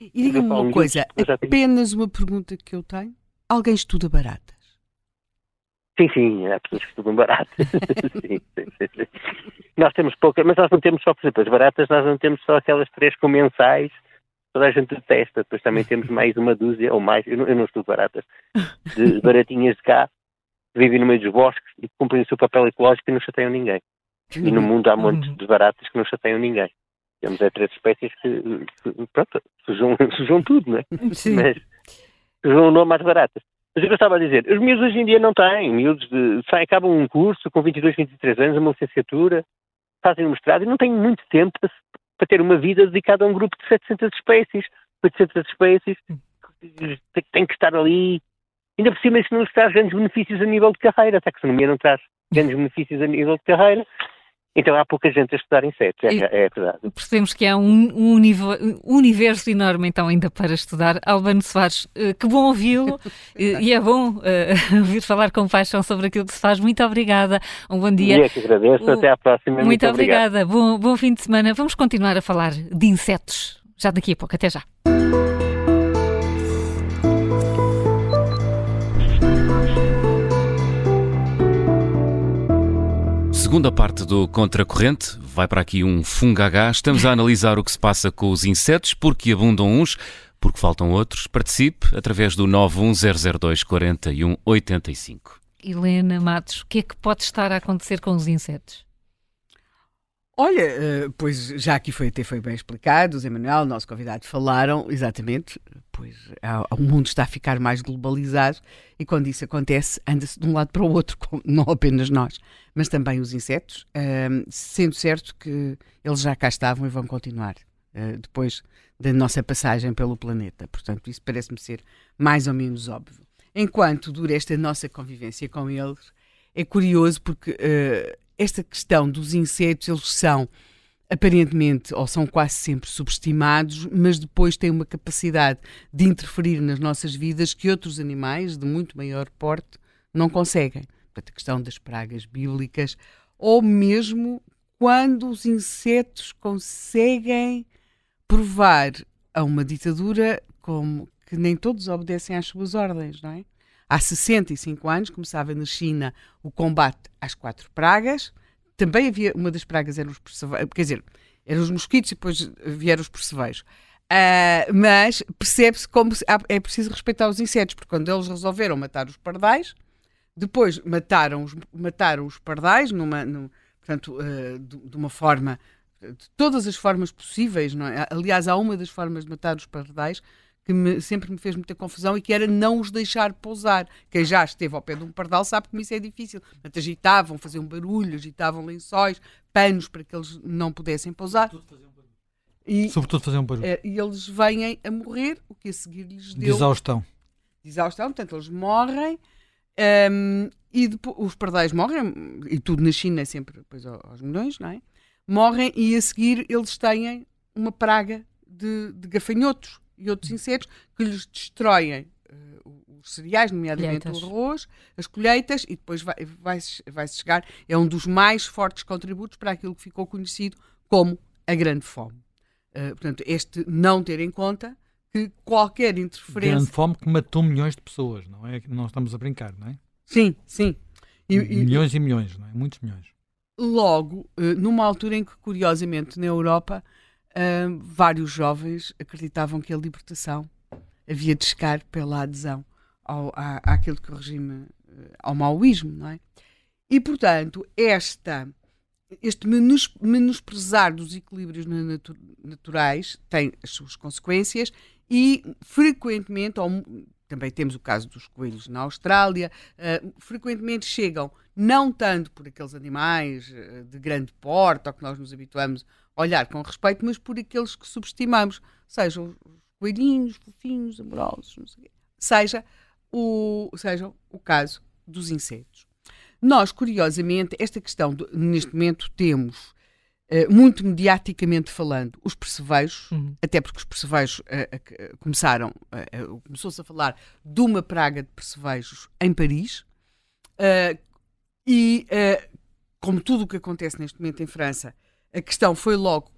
E diga-me uma coisa, apenas uma pergunta que eu tenho. Alguém estuda baratas? Sim, sim, há pessoas que estudam baratas. sim, sim, sim, nós temos poucas, mas nós não temos só, por exemplo, as baratas, nós não temos só aquelas três comensais, toda a gente detesta, depois também temos mais uma dúzia, ou mais, eu não, eu não estudo baratas, de baratinhas de cá, que vivem no meio dos bosques e que cumprem o seu papel ecológico e não chateiam ninguém. E no mundo há montes de baratas que não chateiam ninguém. Temos é três espécies que, que pronto, sujam, sujam tudo, não é? Sim. Mas sujam o nome mais baratas. Mas eu estava a dizer, os miúdos hoje em dia não têm, miúdos de, saem, acabam um curso com 22, 23 anos, uma licenciatura, fazem um mestrado e não têm muito tempo para, para ter uma vida dedicada a um grupo de 700 espécies, 800 espécies, que têm que estar ali. Ainda por cima isso não nos traz grandes benefícios a nível de carreira, a taxonomia não traz grandes benefícios a nível de carreira, então há pouca gente a estudar insetos, é, é verdade. Percebemos que há um, um, universo enorme então ainda para estudar. Albano Soares, eh, que bom ouvi-lo e é bom uh, ouvir falar com paixão sobre aquilo que se faz. Muito obrigada, um bom dia. E é que agradeço, o... até à próxima. Muito, muito obrigada, bom, bom fim de semana. Vamos continuar a falar de insetos já daqui a pouco, até já. Segunda parte do Contracorrente. Vai para aqui um fungagá. Estamos a analisar o que se passa com os insetos, porque abundam uns, porque faltam outros. Participe através do 91002 4185. Helena Matos, o que é que pode estar a acontecer com os insetos? Olha, eh, pois já aqui foi, até foi bem explicado, o Zé Manuel, nosso convidado, falaram exatamente, pois o mundo está a ficar mais globalizado e quando isso acontece, anda-se de um lado para o outro, não apenas nós, mas também os insetos, sendo certo que eles já cá estavam e vão continuar eh, depois da nossa passagem pelo planeta. Portanto, isso parece-me ser mais ou menos óbvio. Enquanto dura esta nossa convivência com eles, é curioso porque uh, esta questão dos insetos, eles são aparentemente ou são quase sempre subestimados, mas depois têm uma capacidade de interferir nas nossas vidas que outros animais de muito maior porte não conseguem. Portanto, a questão das pragas bíblicas, ou mesmo quando os insetos conseguem provar a uma ditadura como que nem todos obedecem às suas ordens, não é? Há 65 anos começava na China o combate às quatro pragas. Também havia, uma das pragas eram os quer dizer, eram os mosquitos e depois vieram os perceveiros. Uh, mas percebe-se como é preciso respeitar os insetos, porque quando eles resolveram matar os pardais, depois mataram os, mataram os pardais, numa, num, portanto, uh, de, de, uma forma, de todas as formas possíveis, não é? Aliás, há uma das formas de matar os pardais que me, sempre me fez muita confusão e que era não os deixar pousar. Quem já esteve ao pé de um pardal sabe como isso é difícil. Portanto, agitavam, faziam barulho, agitavam lençóis, panos para que eles não pudessem pousar. E, Sobretudo fazer um barulho. É, e eles vêm a morrer, o que a seguir lhes deu. De exaustão. De exaustão, portanto, eles morrem. Um, e depois, os pardais morrem, e tudo na China é sempre depois aos milhões, não é? Morrem e a seguir eles têm uma praga de, de gafanhotos e outros insetos que lhes destroem uh, os cereais, nomeadamente colheitas. o arroz, as colheitas, e depois vai, vai, vai chegar, é um dos mais fortes contributos para aquilo que ficou conhecido como a grande fome. Uh, portanto, este não ter em conta que qualquer interferência. Grande fome que matou milhões de pessoas, não é? Não estamos a brincar, não é? Sim, sim. E, milhões e, e milhões, não é? Muitos milhões. Logo, uh, numa altura em que, curiosamente, na Europa uh, vários jovens acreditavam que a libertação havia de chegar pela adesão ao, à, àquilo que o regime, uh, ao maoísmo, não é? E, portanto, esta, este menos, menosprezar dos equilíbrios natu naturais tem as suas consequências e, frequentemente, também temos o caso dos coelhos na Austrália, uh, frequentemente chegam não tanto por aqueles animais uh, de grande porte, ao que nós nos habituamos olhar com respeito, mas por aqueles que subestimamos, sejam os coelhinhos, fofinhos, amorosos, não sei seja o, seja o caso dos insetos. Nós, curiosamente, esta questão, de, neste momento, temos Uh, muito mediaticamente falando, os percevejos, uhum. até porque os percevejos uh, uh, começaram, começou-se a falar de uma praga de percevejos em Paris, e como tudo o que acontece neste momento em França, a questão foi logo,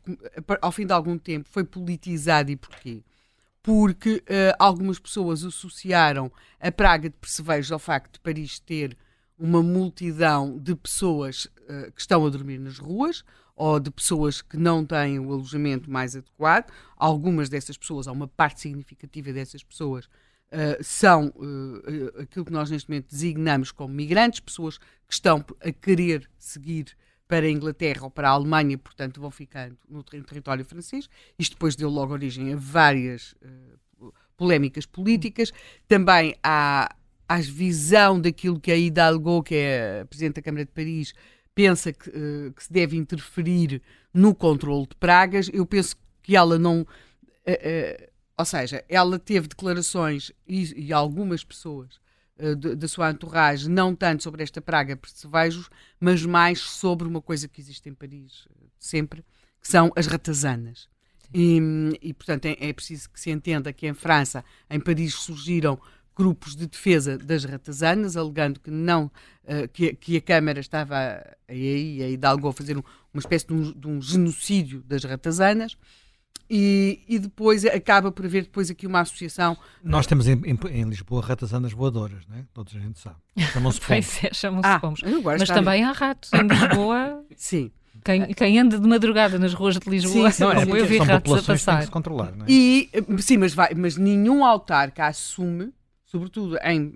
ao fim de algum tempo, foi politizada e porquê? Porque uh, algumas pessoas associaram a praga de percevejos ao facto de Paris ter uma multidão de pessoas uh, que estão a dormir nas ruas ou de pessoas que não têm o alojamento mais adequado. Algumas dessas pessoas, há uma parte significativa dessas pessoas, uh, são aquilo que nós neste momento designamos como migrantes, pessoas que estão a querer seguir para a Inglaterra ou para a Alemanha, portanto vão ficando no território francês. Isto depois deu logo origem a várias uh, polémicas políticas. Também a visão daquilo que a Hidalgo, que é a Presidente da Câmara de Paris, pensa que, uh, que se deve interferir no controle de pragas. Eu penso que ela não. Uh, ou seja, ela teve declarações e, e algumas pessoas da sua entourage, não tanto sobre esta praga percevejos, mas mais sobre uma coisa que existe em Paris eh, sempre, que são as ratazanas. E, e, portanto, é, é, preciso que se entenda que em França, em Paris, surgiram grupos de defesa das ratazanas, alegando que não uh, que, que, a Câmara estava aí a Hidalgo a fazer um, uma espécie de um, de um, genocídio das ratazanas. E, e, depois acaba por haver depois aqui uma associação. Nós temos em, em, em Lisboa ratazanas voadoras, né? toda a gente sabe. Chamam-se pombos. é, chamam-se ah, pombos. Mas também há ratos em Lisboa. Sim. Quem, quem, anda de madrugada nas ruas de Lisboa, sim, não, é, eu vi ratos a passar. Que controlar, não é? E, sim, mas, vai, mas nenhum autarca assume, sobretudo em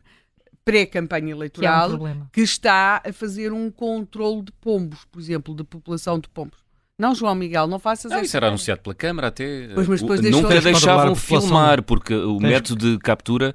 pré-campanha eleitoral, que, é um que, está a fazer um controle de pombos, por exemplo, de população de pombos. Não, João Miguel, não faças não, Isso era anunciado pela Câmara até. Pois, mas depois Nunca deixavam filmar, porque o método de captura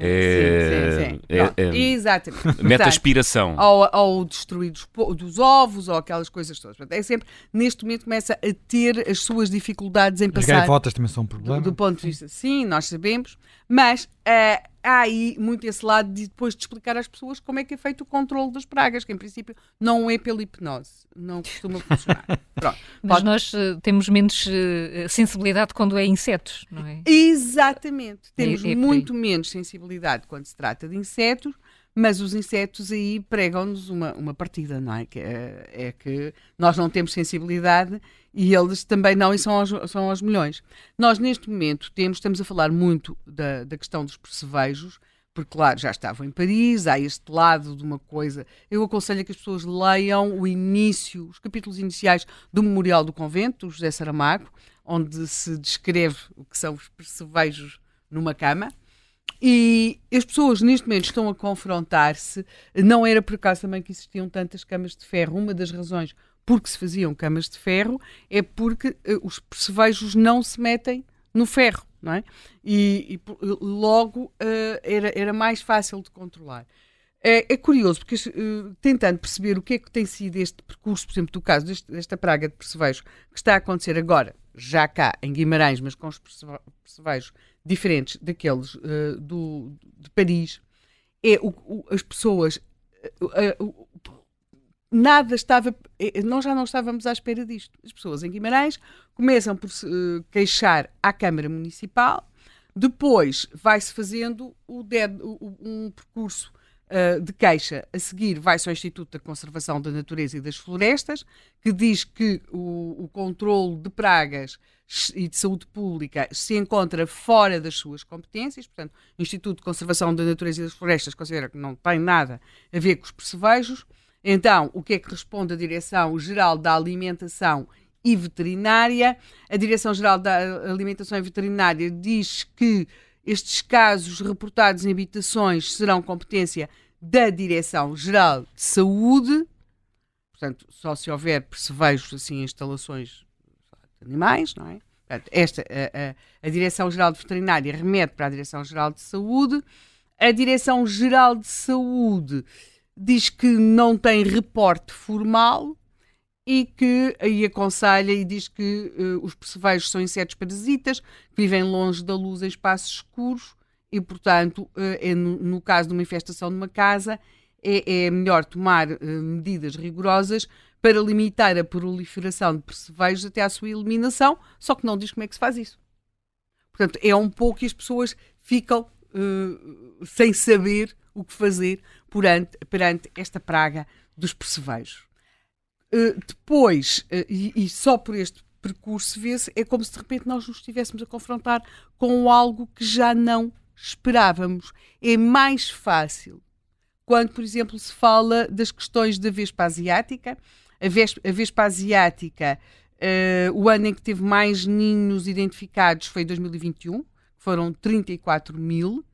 é, sim, sim, sim. É, é, Exatamente. Mete aspiração. Ou, ou destruir dos, dos, ovos, ou aquelas coisas todas. É sempre, neste momento, começa a ter as suas dificuldades em passar. As gaivotas também são um problema. Do, do ponto de vista, sim, nós sabemos, mas uh, há aí muito esse lado de depois de explicar às pessoas como é que é feito o controle das pragas, que em princípio não é pela hipnose, não costuma funcionar. Pronto, Mas pode... nós uh, temos menos uh, sensibilidade quando é insetos, não é? Exatamente, temos é, é muito menos sensibilidade quando se trata de insetos, mas os insetos aí pregam-nos uma, uma partida, não é? Que é, é, que nós não temos sensibilidade e eles também não, e são aos, são aos milhões. Nós, neste momento, temos, estamos a falar muito da, da questão dos percevejos, porque, claro, já estavam em Paris, há este lado de uma coisa. Eu aconselho que as pessoas leiam o início, os capítulos iniciais do Memorial do Convento, do José Saramago, onde se descreve o que são os percevejos numa cama. E as pessoas neste momento estão a confrontar-se. Não era por acaso também que existiam tantas camas de ferro. Uma das razões porque se faziam camas de ferro é porque uh, os percevejos não se metem no ferro, não é? E, e logo uh, era, era mais fácil de controlar. É, é curioso, porque uh, tentando perceber o que é que tem sido este percurso, por exemplo, do caso deste, desta praga de percevejos que está a acontecer agora, já cá em Guimarães, mas com os percevejos diferentes daqueles uh, do, de Paris, é o, o as pessoas. Uh, nada estava. Nós já não estávamos à espera disto. As pessoas em Guimarães começam por se queixar à Câmara Municipal, depois vai-se fazendo o dead, um percurso uh, de queixa. A seguir, vai-se ao Instituto da Conservação da Natureza e das Florestas, que diz que o, o controle de pragas e de saúde pública se encontra fora das suas competências, portanto, o Instituto de Conservação da Natureza e das Florestas considera que não tem nada a ver com os percevejos. Então, o que é que responde a Direção-Geral da Alimentação e Veterinária? A Direção-Geral da Alimentação e Veterinária diz que estes casos reportados em habitações serão competência da Direção-Geral de Saúde, portanto, só se houver percevejos assim, instalações de animais, não é? Portanto, esta, a, a, a Direção-Geral de Veterinária remete para a Direção-Geral de Saúde. A Direção-Geral de Saúde diz que não tem reporte formal e que aí aconselha e diz que uh, os percevejos são insetos parasitas que vivem longe da luz em espaços escuros e, portanto, uh, é no, no, caso de uma infestação de uma casa, é, é melhor tomar uh, medidas rigorosas para limitar a proliferação de percevejos até à sua eliminação, só que não diz como é que se faz isso. Portanto, é um pouco que as pessoas ficam sem saber o que fazer perante, perante esta praga dos percevejos. Uh, depois, uh, e, e, só por este percurso vê-se, é como se de repente nós nos estivéssemos a confrontar com algo que já não esperávamos. É mais fácil quando, por exemplo, se fala das questões da Vespa Asiática. A Vespa, a Vespa Asiática, uh, o ano em que teve mais ninhos identificados foi 2021, foram 34 mil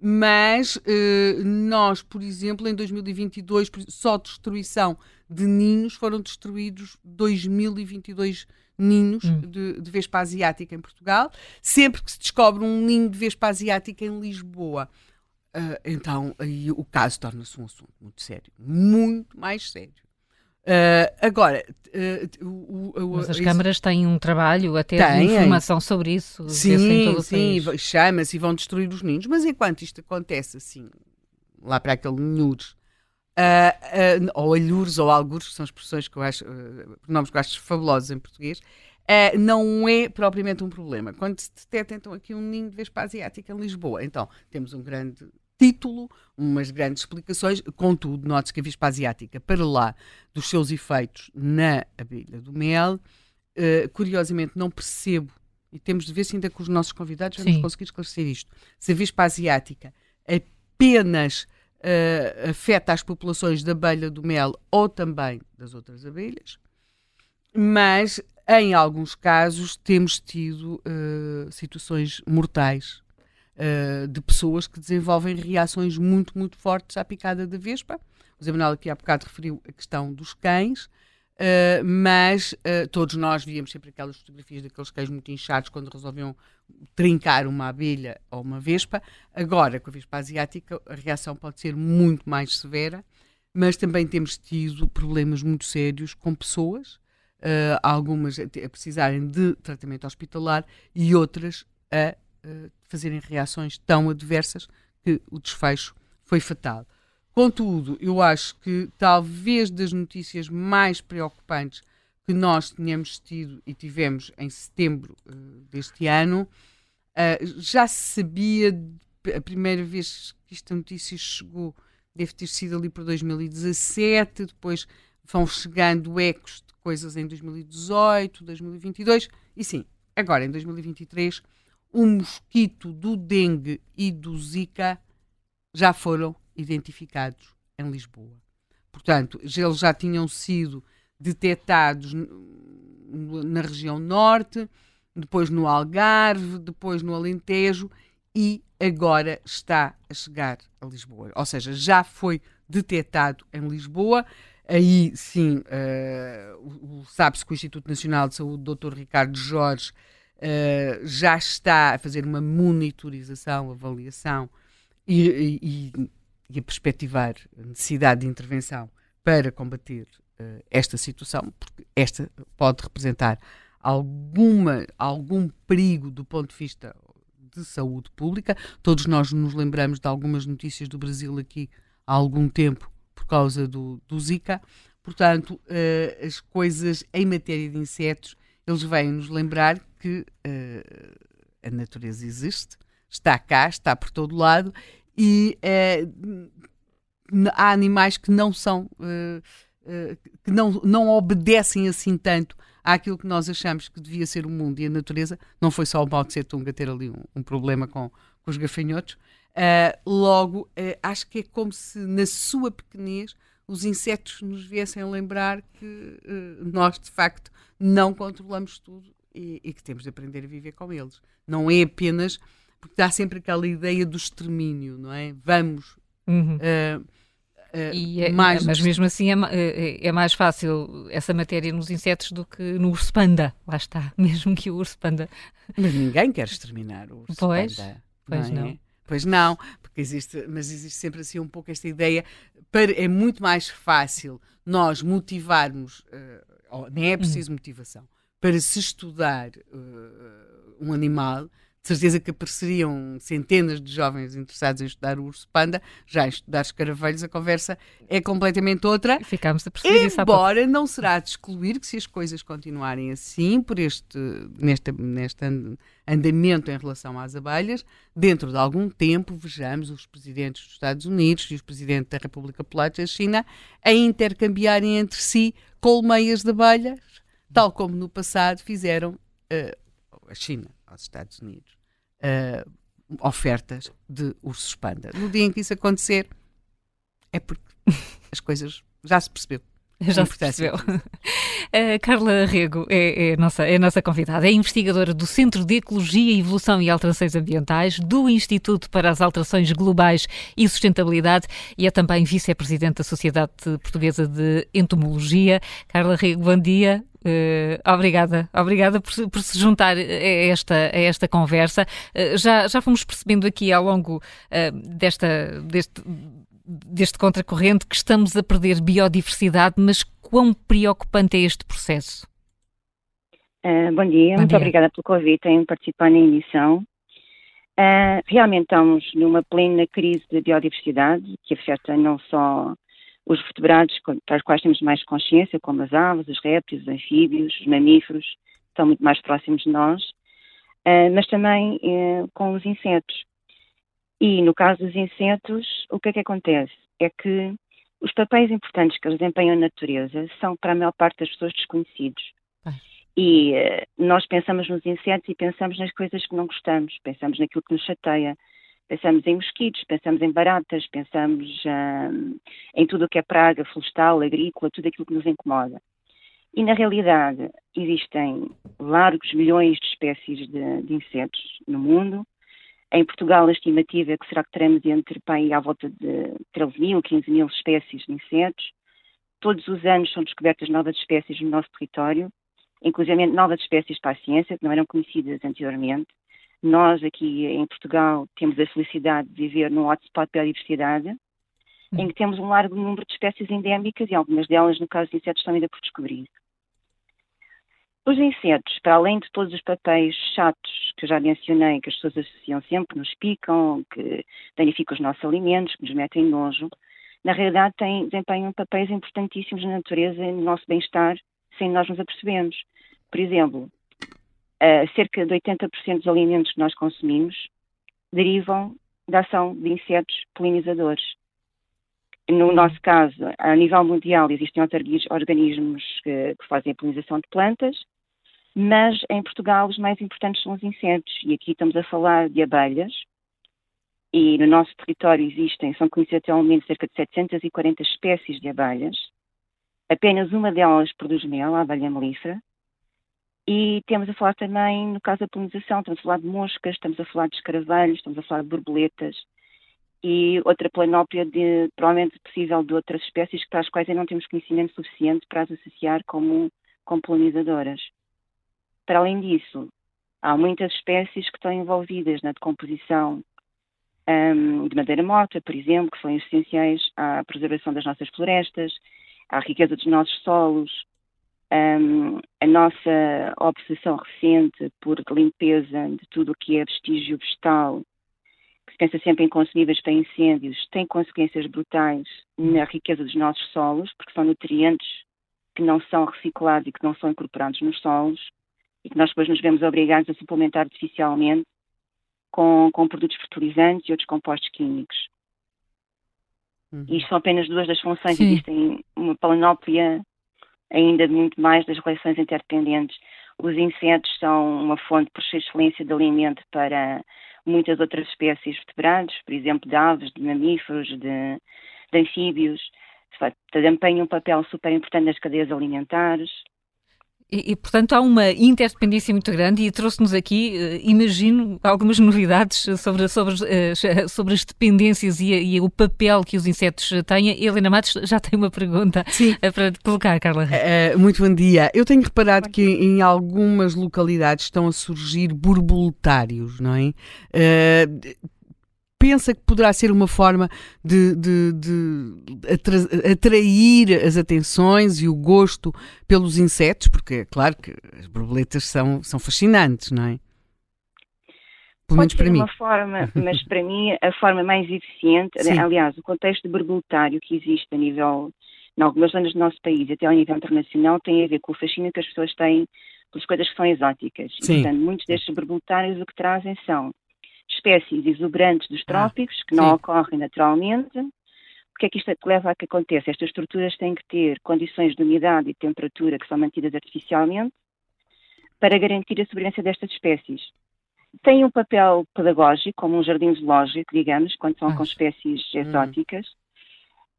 mas uh, nós, por exemplo, em 2022, só destruição de ninhos foram destruídos 2022 ninhos hum. de, de Vespa Asiática em Portugal. Sempre que se descobre um ninho de Vespa Asiática em Lisboa, uh, então aí o caso torna-se um assunto muito sério, muito mais sério. Uh, agora, uh, o, o, Mas as câmaras têm um trabalho até têm, de informação sobre isso. Sim, sim, chama-se e vão destruir os ninhos. Mas enquanto isto acontece assim, lá para aquele ninhos, uh, ou alhures ou algures, que são expressões que eu acho, pronomes que eu acho fabulosos em português, não é propriamente um problema. Quando se detecta então aqui um ninho de Vespa Asiática em Lisboa, então temos um grande título, umas grandes explicações. Contudo, note-se que a Vispa Asiática, para lá dos seus efeitos na abelha do mel, uh, curiosamente não percebo e temos de ver se ainda com os nossos convidados vamos Sim. conseguir esclarecer isto. Se a Vespa asiática apenas uh, afeta as populações da abelha do mel ou também das outras abelhas, mas em alguns casos temos tido uh, situações mortais uh, de pessoas que desenvolvem reações muito, muito fortes à picada da vespa. O Zé Manuel aqui há bocado referiu a questão dos cães. Uh, mas uh, todos nós víamos sempre aquelas fotografias daqueles cães muito inchados quando resolviam trincar uma abelha ou uma vespa. Agora, com a vespa asiática, a reação pode ser muito mais severa, mas também temos tido problemas muito sérios com pessoas, uh, algumas a, precisarem de tratamento hospitalar e outras a fazerem reações tão adversas que o desfecho foi fatal. Contudo, eu acho que talvez das notícias mais preocupantes que nós tínhamos tido e tivemos em setembro uh, deste ano, uh, já se sabia, a primeira vez que esta notícia chegou, deve ter sido ali por 2017, depois vão chegando ecos de coisas em 2018, 2022, e sim, agora em 2023, o mosquito do dengue e do zika já foram identificados em Lisboa. Portanto, eles já tinham sido detectados na região norte, depois no Algarve, depois no Alentejo e agora está a chegar a Lisboa. Ou seja, já foi detectado em Lisboa. Aí sim, uh, sabe-se que o Instituto Nacional de Saúde, Dr. Ricardo Jorge, uh, já está a fazer uma monitorização, avaliação e, e, e a perspectivar a necessidade de intervenção para combater uh, esta situação, porque esta pode representar alguma, algum perigo do ponto de vista de saúde pública. Todos nós nos lembramos de algumas notícias do Brasil aqui há algum tempo por causa do, do Zika. Portanto, uh, as coisas em matéria de insetos, eles vêm nos lembrar que uh, a natureza existe, está cá, está por todo lado e é, há animais que não são uh, uh, que não, não obedecem assim tanto àquilo que nós achamos que devia ser o mundo e a natureza. Não foi só o Mao Tse Tung a ter ali um, um problema com, com os gafanhotos. Uh, logo, acho que é como se na sua pequenez os insetos nos viessem lembrar que nós de facto não controlamos tudo e, e que temos de aprender a viver com eles. Não é apenas porque há sempre aquela ideia do extermínio, não é? Vamos. Uhum. Uh, uh, é, mais mas mesmo assim é, é, é, mais fácil essa matéria nos insetos do que no urso panda. Lá está, mesmo que o urso panda. Mas ninguém quer exterminar o urso pois, panda. Pois não. É? não. Pois não, porque existe, mas existe sempre assim um pouco esta ideia. Para, é muito mais fácil nós motivarmos, uh, nem é preciso uhum. motivação, para se estudar um animal certeza que apareceriam centenas de jovens interessados em estudar o urso panda, já em estudar escaravelhos, a conversa é completamente outra. Ficámos a perceber isso Embora não será de excluir que se as coisas continuarem assim, por este, neste, neste andamento em relação às abelhas, dentro de algum tempo vejamos os presidentes dos Estados Unidos e os presidentes da República Popular da China a intercambiarem entre si colmeias de abelhas, tal como no passado fizeram uh, a China aos Estados Unidos uh, ofertas de ursos panda. No dia em que isso acontecer, é porque as coisas já se percebeu. Já se percebeu. A Carla Rego é, é, nossa, é a nossa convidada. É investigadora do Centro de Ecologia, Evolução e Alterações Ambientais, do Instituto para as Alterações Globais e Sustentabilidade e é também vice-presidente da Sociedade Portuguesa de Entomologia. Carla Rego, bom dia. Uh, obrigada, obrigada por, por, se juntar a esta, a esta conversa. Uh, já, já fomos percebendo aqui ao longo uh, desta, deste, deste contracorrente que estamos a perder biodiversidade, mas quão preocupante é este processo? bom dia, bom muito dia. obrigada pelo convite em participar na emissão. realmente estamos numa plena crise de biodiversidade que afeta não só os vertebrados para os quais temos mais consciência, como as aves, os répteis, os anfíbios, os mamíferos, estão muito mais próximos de nós, uh, mas também uh, com os insetos. E no caso dos insetos, o que é que acontece? É que os papéis importantes que eles desempenham na natureza são, para a maior parte das pessoas, desconhecidos. E uh, nós pensamos nos insetos e pensamos nas coisas que não gostamos, pensamos naquilo que nos chateia, pensamos em mosquitos, pensamos em baratas, pensamos uh, em tudo o que é praga florestal, agrícola, tudo aquilo que nos incomoda. E na realidade existem largos milhões de espécies de, de insetos no mundo. Em Portugal a estimativa é que será que teremos entre pai, à volta de 13 mil, 15 mil espécies de insetos. Todos os anos são descobertas novas espécies no nosso território, inclusive novas espécies para a ciência que não eram conhecidas anteriormente. Nós aqui em Portugal temos a felicidade de viver num hotspot de biodiversidade, em que temos um largo número de espécies endémicas e algumas delas, no caso de insetos, estão ainda por descobrir. Os insetos, para além de todos os papéis chatos que eu já mencionei, que as pessoas associam sempre, nos picam, que danificam os nossos alimentos, que nos metem nojo, na realidade têm, desempenham papéis importantíssimos na natureza e no nosso bem-estar, sem nós nos apercebermos. Por exemplo, uh, cerca de 80% dos alimentos que nós consumimos derivam da ação de insetos polinizadores. No nosso caso, a nível mundial, existem organismos que, que fazem a polinização de plantas, mas em Portugal os mais importantes são os insetos, e aqui estamos a falar de abelhas, e no nosso território existem, são conhecidas momento cerca de 740 espécies de abelhas, apenas uma delas produz mel, a abelha melífera, e temos a falar também, no caso da polinização, estamos a falar de moscas, estamos a falar de escaravelhos, estamos a falar de borboletas e outra planóplia de, provavelmente possível de outras espécies para as quais ainda não temos conhecimento suficiente para as associar como, como polinizadoras. Para além disso, há muitas espécies que estão envolvidas na decomposição um, de madeira morta, por exemplo, que são essenciais à preservação das nossas florestas, à riqueza dos nossos solos, um, a nossa obsessão recente por limpeza de tudo o que é vestígio vegetal, que se pensa sempre em consumíveis para incêndios, tem consequências brutais na riqueza dos nossos solos, porque são nutrientes que não são reciclados e que não são incorporados nos solos e que nós depois nos vemos obrigados a suplementar artificialmente com, com produtos fertilizantes e outros compostos químicos. Uhum. Isto são apenas duas das funções, Sim. existem uma panóplia ainda muito mais das relações interdependentes. Os insetos são uma fonte por excelência de alimento para muitas outras espécies de vertebrados, por exemplo, de aves, de mamíferos, de, de anfíbios. Desempenham um papel super importante nas cadeias alimentares. E, e, portanto, há uma interdependência muito grande e trouxe-nos aqui, uh, imagino, algumas novidades sobre, sobre, uh, sobre as dependências e, e, o papel que os insetos têm. Helena Matos já tem uma pergunta uh, para te colocar, Carla. muito bom dia. Eu tenho reparado que em algumas localidades estão a surgir borboletários, não é? Pensa que poderá ser uma forma de, de, de, atrair as atenções e o gosto pelos insetos, porque é claro que as borboletas são, são fascinantes, não é? Pelo menos para mim. uma forma, mas para mim a forma mais eficiente, Sim. aliás, o contexto borboletário que existe a nível, em algumas zonas do nosso país, até a nível internacional, tem a ver com o fascínio que as pessoas têm pelas coisas que são exóticas. Sim. E, portanto, muitos destes borboletários o que trazem são espécies exuberantes dos ah, trópicos, ah, que não ocorrem naturalmente. O que é que isto leva a que aconteça? Estas estruturas têm que ter condições de umidade e temperatura que são mantidas artificialmente para garantir a sobrevivência destas espécies. Tem um papel pedagógico, como um jardim zoológico, digamos, quando são ah, com espécies hum. exóticas.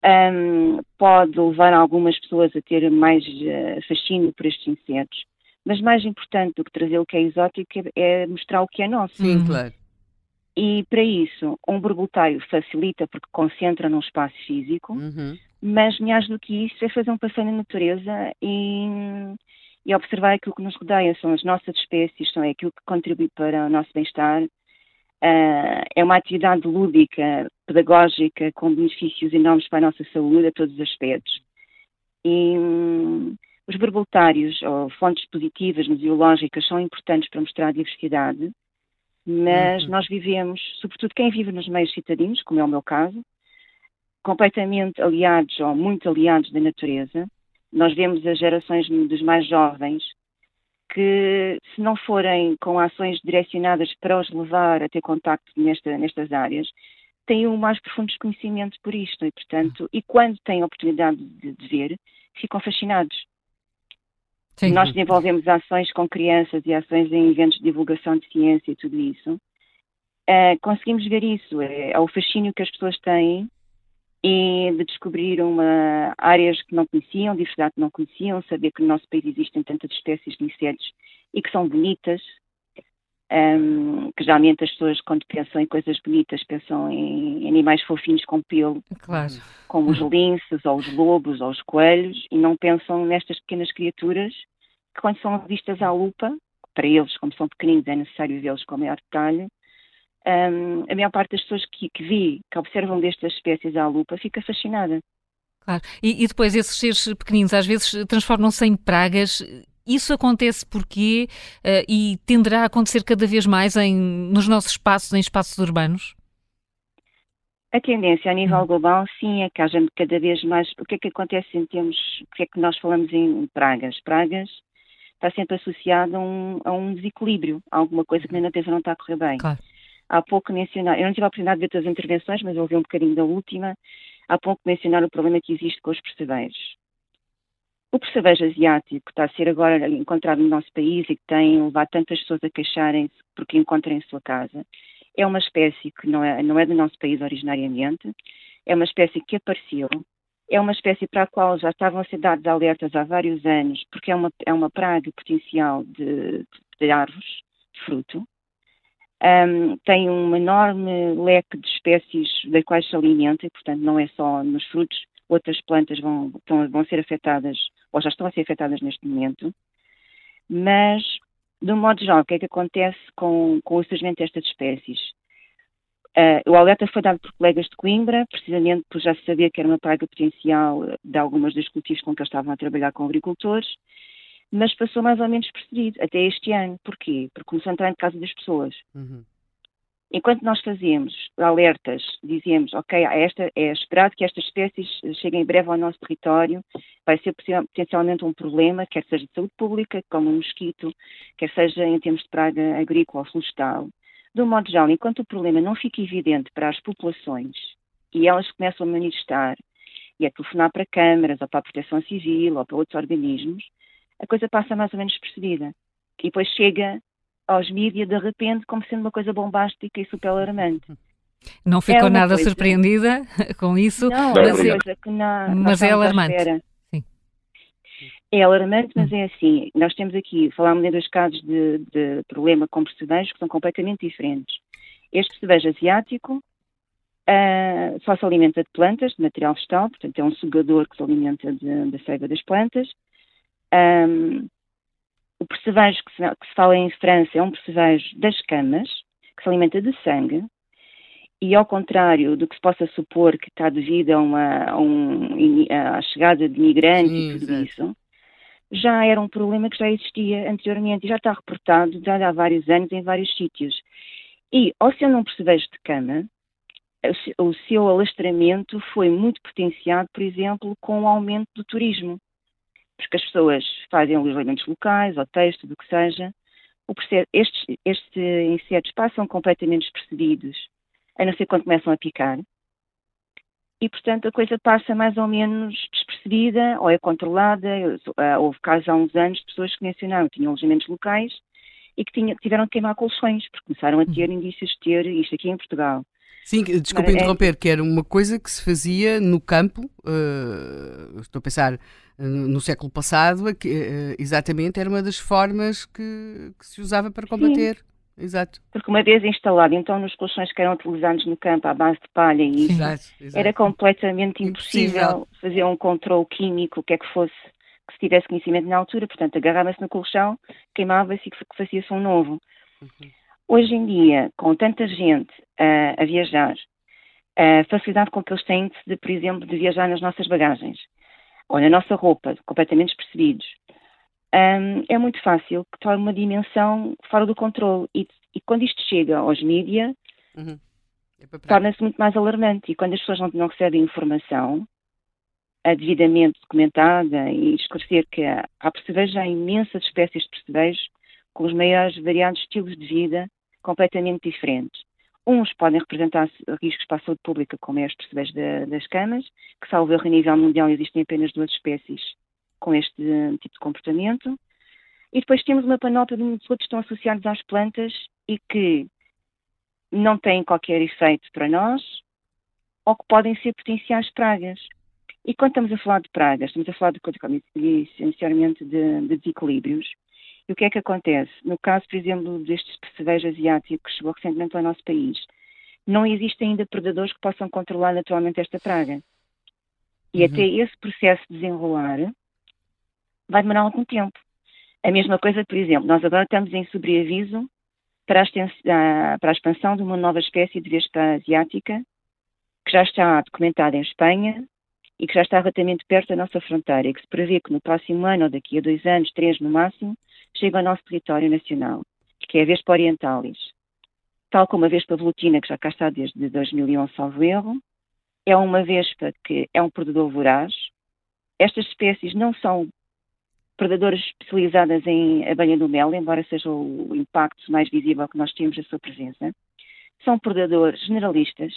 Um, pode levar algumas pessoas a ter mais uh, fascínio por estes insetos, mas mais importante do que trazer o que é exótico é mostrar o que é nosso. Sim, claro. E para isso, um borboletário facilita porque concentra num espaço físico, uhum. mas mais do que isso é fazer um passeio na natureza e, e observar aquilo que nos rodeia, são as nossas espécies, são aquilo que contribui para o nosso bem-estar. Uh, é uma atividade lúdica, pedagógica, com benefícios enormes para a nossa saúde a todos os aspectos. E um, os borboletários, ou fontes positivas museológicas, são importantes para mostrar a diversidade mas uhum. nós vivemos, sobretudo quem vive nos meios citadinos, como é o meu caso, completamente aliados ou muito aliados da natureza. Nós vemos as gerações dos mais jovens que, se não forem com ações direcionadas para os levar a ter contacto nesta, nestas áreas, têm um mais profundo desconhecimento por isto e, portanto, e quando têm a oportunidade de, de ver, ficam fascinados. Sim. Nós desenvolvemos ações com crianças e ações em eventos de divulgação de ciência e tudo isso. Uh, conseguimos ver isso, é, é, o fascínio que as pessoas têm e de descobrir uma, áreas que não conheciam, diversidade que não conheciam, saber que no nosso país existem tantas espécies de insetos e que são bonitas, um, que geralmente as pessoas quando pensam em coisas bonitas pensam em animais fofinhos com pelo, claro. como os linces, ou os lobos, ou os coelhos, e não pensam nestas pequenas criaturas que quando são vistas à lupa, para eles, como são pequeninos, é necessário vê-los com maior detalhe, um, a maior parte das pessoas que, que vê, que observam destas espécies à lupa, fica fascinada. Claro. E, e, depois esses seres pequeninos às vezes transformam-se em pragas. Isso acontece porque uh, e tenderá a acontecer cada vez mais em, nos nossos espaços, em espaços urbanos? A tendência a nível hum. global, sim, é que haja cada vez mais. O que é que acontece em termos. O que é que nós falamos em pragas? Pragas está sempre associado a um, a um desequilíbrio, a alguma coisa que na natureza não está a correr bem. Claro. Há pouco mencionar, eu não tive a oportunidade de ver todas as intervenções, mas ouvi um bocadinho da última. Há pouco mencionar o problema que existe com os percebeiros. O percevejo asiático que está a ser agora encontrado no nosso país e que tem levado tantas pessoas a queixarem-se porque encontram em sua casa, é uma espécie que não é, não é do nosso país originariamente, é uma espécie que apareceu, é uma espécie para a qual já estavam a ser dados alertas há vários anos, porque é uma, é uma praga potencial de, de árvores, de fruto, um, tem um enorme leque de espécies das quais se alimenta, e, portanto, não é só nos frutos, outras plantas vão, vão ser afetadas, ou já estão a ser afetadas neste momento. Mas, de um modo geral, o que é que acontece com, com o surgimento destas espécies? Uh, o alerta foi dado por colegas de Coimbra, precisamente por já se sabia que era uma praga potencial de algumas dos cultivos com que eles estavam a trabalhar com agricultores, mas passou mais ou menos percebido, até este ano. Porquê? Porque começou a entrar em casa das pessoas. Uhum. Enquanto nós fazíamos alertas, dizíamos, ok, esta, é esperado que estas espécies cheguem em breve ao nosso território, vai ser potencialmente um problema, quer seja de saúde pública, como o mosquito, quer seja em termos de praga agrícola ou florestal. De um modo geral, enquanto o problema não fica evidente para as populações e elas começam a manifestar e a telefonar para câmaras ou para a proteção civil ou para outros organismos, a coisa passa mais ou menos percebida. E depois chega aos mídias de repente como sendo uma coisa bombástica e super alarmante. Não ficou é nada coisa. surpreendida com isso? Não, mas, é uma coisa que não, mas é alarmante. É alarmante, mas hum. é assim. Nós temos aqui, falámos em dois casos de, de problema com percebejos que são completamente diferentes. Este percevejo asiático uh, só se alimenta de plantas, de material vegetal, portanto é um sugador que se alimenta da seiva das plantas. Um, o percevejo que se, que se, fala em França é um percevejo das camas, que se alimenta de sangue, e ao contrário do que se possa supor que está devido a uma, a um, à chegada de migrantes Sim, e tudo isso, já era um problema que já existia anteriormente e já está reportado já há vários anos em vários sítios. E, ao ser um percevejo de cama, o seu alastramento foi muito potenciado, por exemplo, com o aumento do turismo porque as pessoas fazem alojamentos locais, hotéis, tudo o que seja. estes, estes insetos passam completamente despercebidos, a não ser quando começam a picar. E, portanto, a coisa passa mais ou menos despercebida ou é controlada. Houve casos há uns anos de pessoas que mencionaram que tinham alojamentos locais e que, tinha, tiveram que queimar colchões, porque começaram a ter indícios de ter isto aqui em Portugal. Sim, desculpe é interromper, que era uma coisa que se fazia no campo, uh, estou a pensar no século passado, que, uh, exatamente, era uma das formas que, que se usava para combater. Sim. Exato. Porque uma vez instalado, então, nos colchões que eram utilizados no campo à base de palha e isso, exato, exato. era completamente impossível, impossível, fazer um controle químico, o que é que fosse, que se tivesse conhecimento na altura. Portanto, agarrava-se no colchão, queimava-se e fazia-se um novo. Uhum. Hoje em dia, com tanta gente uh, a viajar, a facilidade com que eles têm, de, por exemplo, de viajar nas nossas bagagens ou na nossa roupa, completamente despercebidos, um, é muito fácil que torne uma dimensão fora do controle. E, e quando isto chega aos mídias, uhum. é torna-se muito mais alarmante. E quando as pessoas não, não recebem informação devidamente documentada e esclarecer que há, percebejos, há imensas espécies de percebejos com os maiores variados estilos de vida completamente diferentes. Uns podem representar riscos para a saúde pública, como é os percebes das camas, que, salvo erro, a nível mundial existem apenas duas espécies com este tipo de comportamento. E depois temos uma panóplia de muitos outros que estão associados às plantas e que não têm qualquer efeito para nós ou que podem ser potenciais pragas. E quando estamos a falar de pragas, estamos a falar de, essencialmente de, de desequilíbrios. E o que é que acontece? No caso, por exemplo, destes percevejo asiático que chegou recentemente ao nosso país, não existem ainda predadores que possam controlar naturalmente esta praga. E uhum. até esse processo de desenrolar vai demorar algum tempo. A mesma coisa, por exemplo, nós agora estamos em sobreaviso para a, para a expansão de uma nova espécie de vespa asiática que já está documentada em Espanha e que já está relativamente perto da nossa fronteira e que se prevê que no próximo ano ou daqui a dois anos, três no máximo, chegue ao nosso território nacional, que é a Vespa orientalis. Tal como a Vespa velutina, que já cá está desde 2011, salvo erro, é uma vespa que é um predador voraz. Estas espécies não são predadoras especializadas em abelha do mel, embora seja o impacto mais visível que nós temos a sua presença. São predadores generalistas,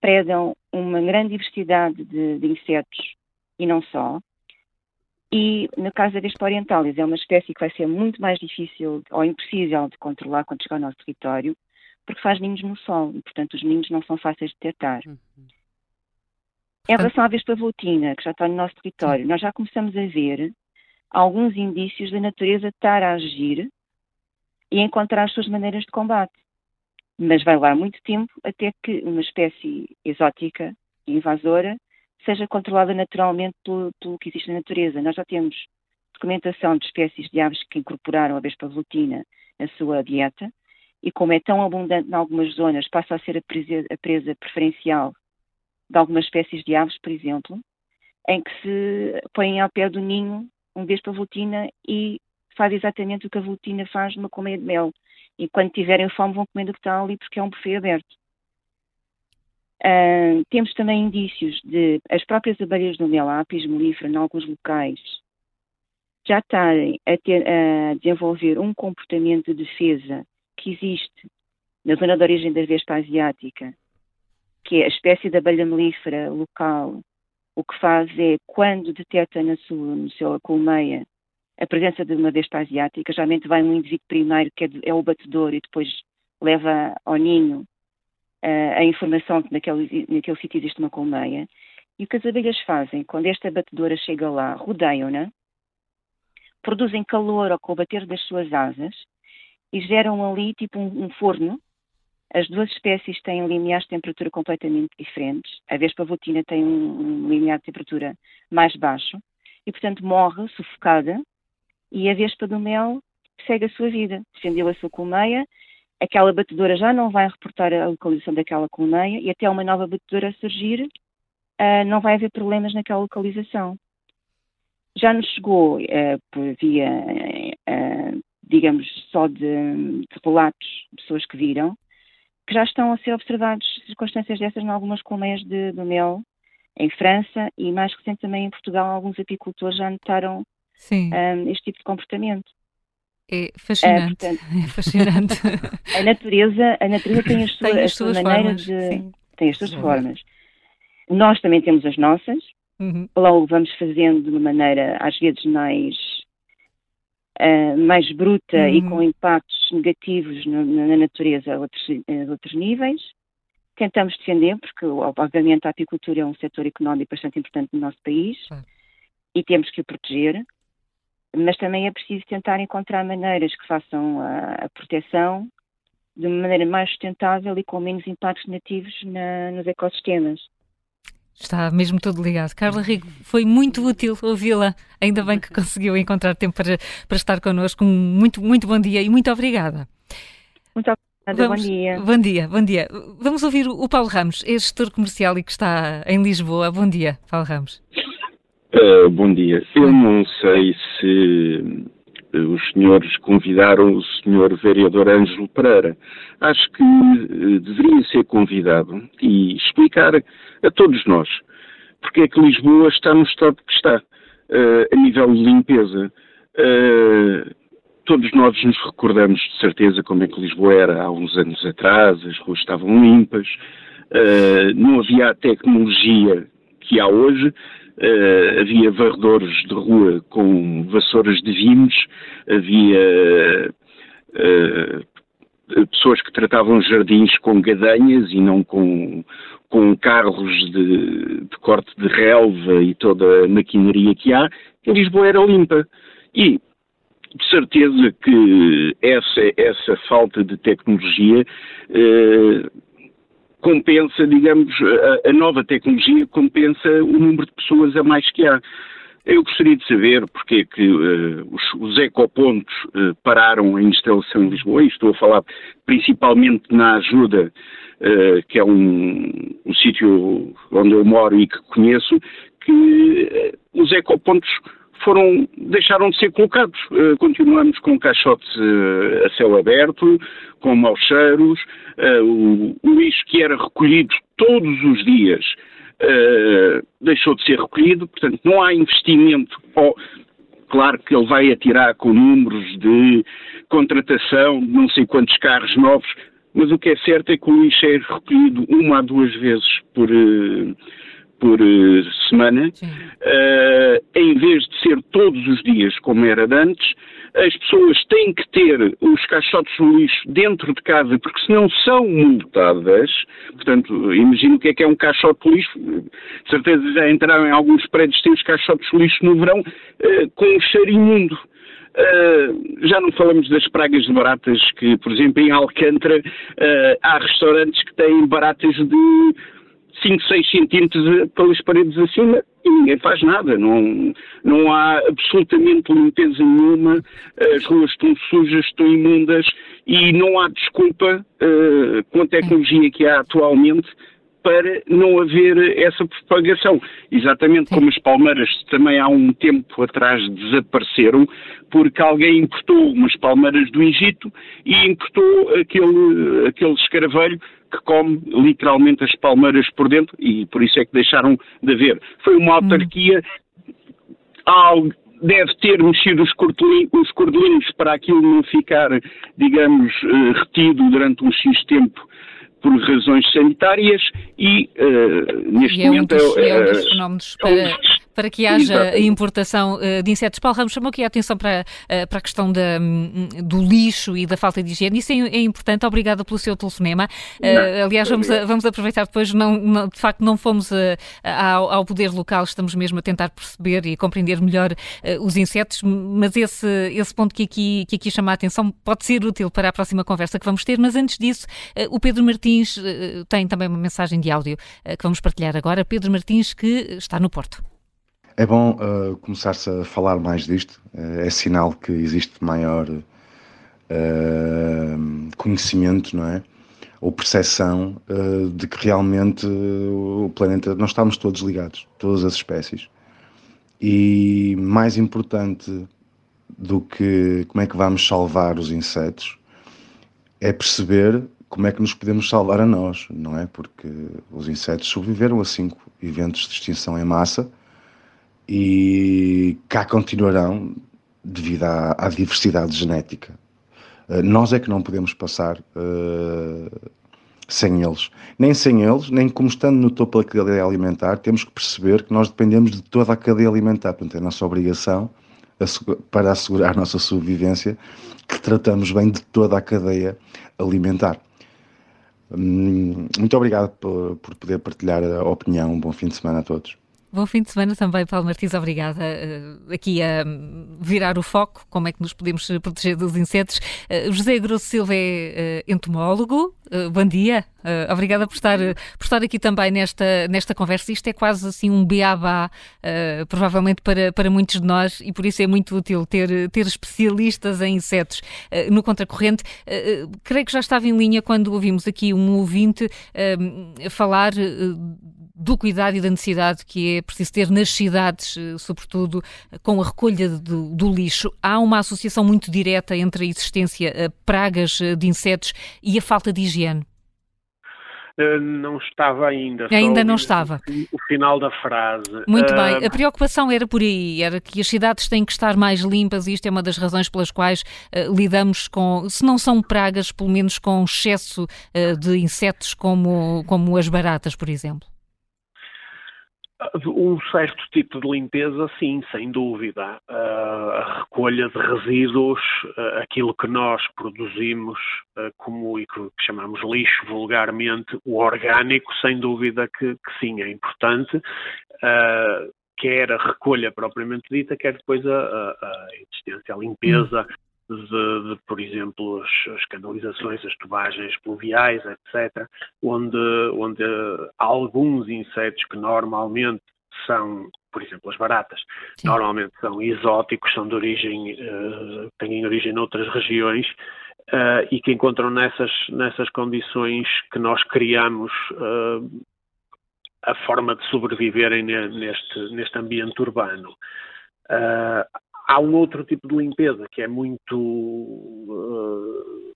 predam uma grande diversidade de, de insetos e não só. E no caso da Vespa orientalis, é uma espécie que vai ser muito mais difícil ou impossível de controlar quando chegar ao nosso território, porque faz ninhos no sol e, portanto, os ninhos não são fáceis de detectar. Uhum. Em relação à Vespa velutina, que já está no nosso território, nós já começamos a ver alguns indícios da natureza estar a agir e encontrar as suas maneiras de combate. Mas vai levar muito tempo até que uma espécie exótica e invasora seja controlada naturalmente pelo, pelo, que existe na natureza. Nós já temos documentação de espécies de aves que incorporaram a vespa velutina na sua dieta e como é tão abundante em algumas zonas, passa a ser a presa, a presa preferencial de algumas espécies de aves, por exemplo, em que se põem ao pé do ninho um vespa velutina e faz exatamente o que a velutina faz numa colmeia de mel. E quando tiverem fome vão comendo o que está ali porque é um buffet aberto. Uh, temos também indícios de as próprias abelhas do mel, apis mellifera, em alguns locais, já estarem a, ter, a desenvolver um comportamento de defesa que existe na zona de origem da vespa asiática, que é a espécie de abelha melífera local. O que faz é, quando detecta na sua, no seu colmeia a presença de uma besta asiática, geralmente vai um indivíduo primeiro, que é, é o batedor, e depois leva ao ninho uh, a informação que naquele, naquele sítio existe uma colmeia. E o que as abelhas fazem, quando esta batedora chega lá, rodeiam-na, produzem calor ao combater das suas asas e geram ali tipo um, um forno as duas espécies têm limiares de temperatura completamente diferentes. A vespa votina tem um, um limiar de temperatura mais baixo e, portanto, morre sufocada e a vespa do mel segue a sua vida. Defendeu a sua colmeia, aquela batedora já não vai reportar a localização daquela colmeia e até uma nova batedora surgir, uh, não vai haver problemas naquela localização. Já nos chegou uh, por via, uh, digamos, só de, de relatos de pessoas que viram, que já estão a ser observadas circunstâncias dessas em algumas colmeias de, do mel em França e mais recente também em Portugal alguns apicultores já notaram um, este tipo de comportamento. É fascinante. É, portanto, é fascinante. a natureza, a natureza tem as, sua, tem as suas maneiras de. Sim. Tem as suas uhum. formas. Nós também temos as nossas. Uhum. Logo vamos fazendo de uma maneira às vezes mais uh, mais bruta uhum. e com impactos negativos no, na natureza a outros, a outros níveis. Tentamos defender, porque obviamente a apicultura é um setor económico bastante importante no nosso país e temos que o proteger, mas também é preciso tentar encontrar maneiras que façam a, a proteção de uma maneira mais sustentável e com menos impactos negativos na, nos ecossistemas. Está mesmo tudo ligado. Carla Rigo, foi muito útil ouvi-la. Ainda bem que conseguiu encontrar tempo para, para estar connosco. Muito, muito bom dia e muito obrigada. Muito obrigada, Vamos, bom dia. Bom dia, bom dia. Vamos ouvir o Paulo Ramos, é gestor comercial e que está em Lisboa. Bom dia, Paulo Ramos. Uh, bom dia. Eu não sei se os senhores convidaram o senhor vereador Ângelo Pereira. Acho que uh, deveria ser convidado e explicar a todos nós porque é que Lisboa está no estado que está, uh, a nível de limpeza. Uh, todos nós nos recordamos de certeza como é que Lisboa era há uns anos atrás, as ruas estavam limpas, não havia a tecnologia que há hoje, uh, havia varredores de rua com vassouras de vimos, havia uh, pessoas que tratavam jardins com gadanhas e não com, com carros de, de corte de relva e toda a maquinaria que há. Em Lisboa era limpa. E de certeza que essa, essa falta de tecnologia eh, compensa, digamos, a, a, nova tecnologia compensa o número de pessoas a mais que há. Eu gostaria de saber porque é que uh, os, os, ecopontos uh, pararam a instalação em Lisboa, e estou a falar principalmente na ajuda, uh, que é um, um sítio onde eu moro e que conheço, que os ecopontos foram, deixaram de ser colocados. Uh, continuamos com caixotes uh, a céu aberto, com maus cheiros, uh, o, o, lixo que era recolhido todos os dias deixou de ser recolhido, portanto não há investimento. Oh, claro que ele vai atirar com números de contratação não sei quantos carros novos, mas o que é certo é que o lixo é recolhido uma a duas vezes por por uh, semana, uh, em vez de ser todos os dias como era antes, as pessoas têm que ter os caixotes de lixo dentro de casa, porque senão são multadas. Portanto, imagino o que é que é um caixote de lixo. De certeza já entraram em alguns prédios que têm os caixotes de lixo no verão uh, com um cheiro imundo. Uh, já não falamos das pragas de baratas, que, por exemplo, em Alcântara há restaurantes que têm baratas de 5, 6 centímetros pelas paredes acima e ninguém faz nada. Não, não há absolutamente limpeza nenhuma, as ruas estão sujas, estão imundas e não há desculpa uh, com a tecnologia que há atualmente para não haver essa propagação. Exatamente como as palmeiras também há um tempo atrás desapareceram, porque alguém importou umas palmeiras do Egito e importou aquele, aquele escaravelho que come literalmente as palmeiras por dentro e por isso é que deixaram de haver. Foi uma autarquia, hum. deve ter mexido os, os cordelinhos para aquilo não ficar, digamos, eh, retido durante um X tempo por razões sanitárias e uh, neste e é momento... Um dos, é, um dos fenómenos para, é para que haja Exatamente. importação uh, de insetos. Paulo Ramos chamou aqui a atenção para, uh, para a questão da, um, do lixo e da falta de higiene. Isso é, é importante. Obrigada pelo seu telefonema. Uh, aliás, vamos, a, vamos aproveitar depois. Não, não, de facto, não fomos ao, ao, poder local, estamos mesmo a tentar perceber e compreender melhor os insetos, mas esse, esse ponto que aqui, que aqui chama a atenção pode ser útil para a próxima conversa que vamos ter. Mas antes disso, o Pedro Martins tem também uma mensagem de áudio que vamos partilhar agora. Pedro Martins, que está no Porto. É bom uh, começar-se a falar mais disto, uh, é sinal que existe maior uh, conhecimento, não é? Ou percepção de que realmente o planeta, nós estamos todos ligados, todas as espécies. E mais importante do que como é que vamos salvar os insetos é perceber como é que nos podemos salvar a nós, não é? Porque os insetos sobreviveram a cinco eventos de extinção em massa e cá continuarão devido à, à diversidade genética. Uh, nós é que não podemos passar uh, sem eles. Nem sem eles, nem como estando no topo da cadeia alimentar, temos que perceber que nós dependemos de toda a cadeia alimentar. Portanto, é a nossa obrigação, para assegurar a nossa sobrevivência, que tratamos bem de toda a cadeia alimentar. Hum, muito obrigado por poder partilhar a opinião. Um bom fim de semana a todos. Bom fim de semana também, Paulo Martins. Obrigada uh, aqui a virar o foco, como é que nos podemos proteger dos insetos. Uh, José Grosso Silva é entomólogo. bom dia. obrigada por estar, por estar aqui também nesta, nesta conversa. Isto é quase assim um beabá, provavelmente para, para muitos de nós, e por isso é muito útil ter, ter especialistas em insetos no contracorrente. creio que já estava em linha quando ouvimos aqui um ouvinte falar do cuidado e da necessidade que é preciso ter nas cidades, eh, sobretudo eh, com a recolha do, do lixo. Há uma associação muito direta entre a existência de eh, pragas de insetos e a falta de higiene? não estava ainda. Ainda não estava. O, final da frase. Muito uh, bem. A preocupação era por aí, era que as cidades têm que estar mais limpas e isto é uma das razões pelas quais uh, lidamos com, se não são pragas, pelo menos com excesso uh, de insetos como, como as baratas, por exemplo. Um certo tipo de limpeza, sim, sem dúvida. a recolha de resíduos, aquilo que nós produzimos como e que chamamos lixo vulgarmente, o orgânico, sem dúvida que, que sim, é importante. quer a recolha propriamente dita, quer depois a, a, a existência, a limpeza de, de, por exemplo, as, as, canalizações, as tubagens pluviais, etc., onde, onde alguns insetos que normalmente são, por exemplo, as baratas, Sim. normalmente são exóticos, são de origem, uh, têm origem noutras regiões, uh, e que encontram nessas, nessas condições que nós criamos uh, a forma de sobreviverem neste, neste ambiente urbano. Uh, há um outro tipo de limpeza que é muito. Uh,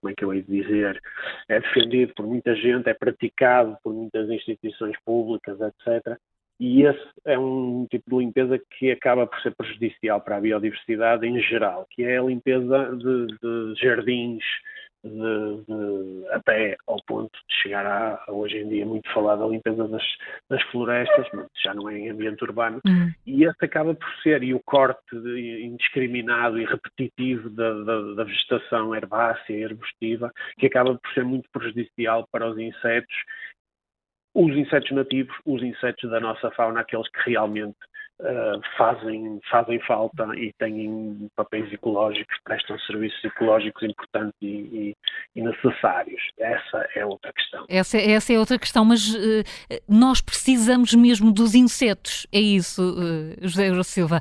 como é que eu hei de dizer? É defendido por muita gente, é praticado por muitas instituições públicas, etc. E esse é um tipo de limpeza que acaba por ser prejudicial para a biodiversidade em geral, que é a limpeza de, de jardins, de, de, até ao ponto de chegar a, a, hoje em dia muito falada a limpeza das, das florestas, mas já não é em ambiente urbano, uhum. e esse acaba por ser, e o corte indiscriminado e repetitivo da, da, da, vegetação herbácea e arbustiva, que acaba por ser muito prejudicial para os insetos, os insetos nativos, os insetos da nossa fauna, aqueles que realmente uh, fazem, fazem falta e têm papéis ecológicos, prestam serviços ecológicos importantes e, e, e necessários. Essa é outra questão. Essa, essa é outra questão, mas uh, nós precisamos mesmo dos insetos, é isso, uh, José Silva.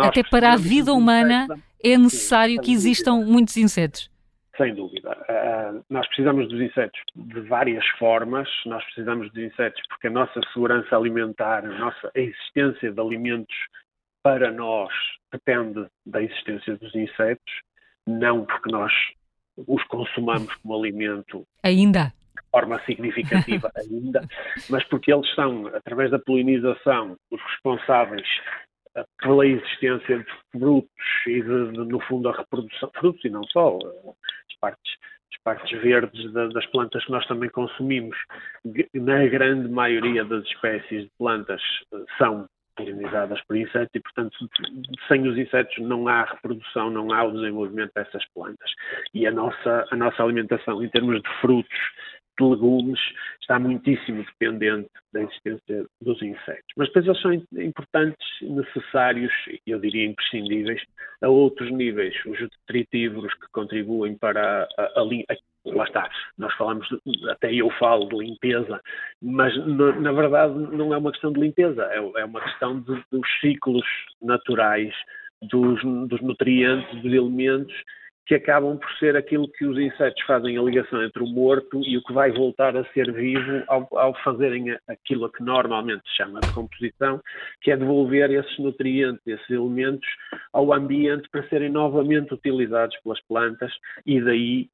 até para a vida humana é necessário que existam muitos insetos. Sem dúvida. Uh, nós precisamos dos insetos de várias formas. Nós precisamos dos insetos porque a nossa segurança alimentar, a nossa existência de alimentos para nós depende da existência dos insetos, não porque nós os consumamos como alimento. Ainda? De forma significativa ainda, mas porque eles são, através da polinização, os responsáveis pela existência de frutos e, de, de, no fundo, a reprodução, frutos e não só, as partes, as partes verdes das plantas que nós também consumimos, na grande maioria das espécies de plantas eh, são polinizadas por insetos e, portanto, sem os insetos não há reprodução, não há o desenvolvimento dessas plantas. E a nossa, a nossa alimentação, em termos de frutos, de legumes está muitíssimo dependente da existência dos insetos. Mas depois eles são importantes, necessários, eu diria imprescindíveis, a outros níveis. Os detritívoros que contribuem para a, a, lá está, nós falamos, até eu falo de limpeza, mas na verdade não é uma questão de limpeza, é, é uma questão de, dos ciclos naturais dos, dos nutrientes, dos elementos que acabam por ser aquilo que os insetos fazem a ligação entre o morto e o que vai voltar a ser vivo ao, ao fazerem aquilo a que normalmente se chama de composição, que é devolver esses nutrientes, esses elementos ao ambiente para serem novamente utilizados pelas plantas e daí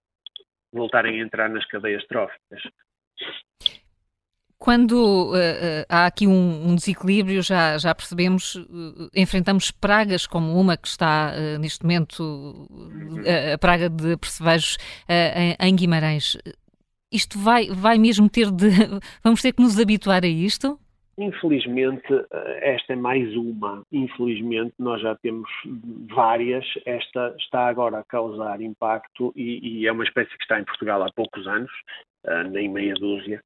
voltarem a entrar nas cadeias tróficas. Quando uh, uh, há aqui um, um, desequilíbrio, já, já percebemos, uh, enfrentamos pragas como uma que está neste momento, a praga de percevejos em, em Guimarães. Isto vai, vai mesmo ter de. Vamos ter que nos habituar a isto? Infelizmente, esta é mais uma. Infelizmente, nós já temos várias. Esta está agora a causar impacto e, e é uma espécie que está em Portugal há poucos anos uh, nem meia dúzia,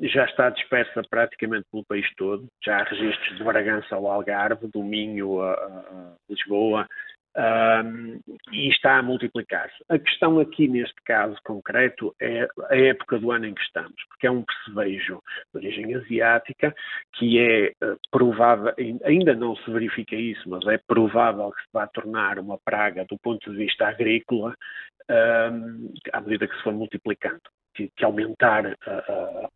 já está dispersa praticamente pelo país todo. Já há registros de Bragança ao Algarve, do Minho a Lisboa, um, e está a multiplicar-se. A questão aqui, neste caso concreto, é a época do ano em que estamos, porque é um percevejo de origem asiática que é uh, provável, ainda não se verifica isso, mas é provável que se vá tornar uma praga do ponto de vista agrícola um, à medida que se for multiplicando, que, que aumentar a, a,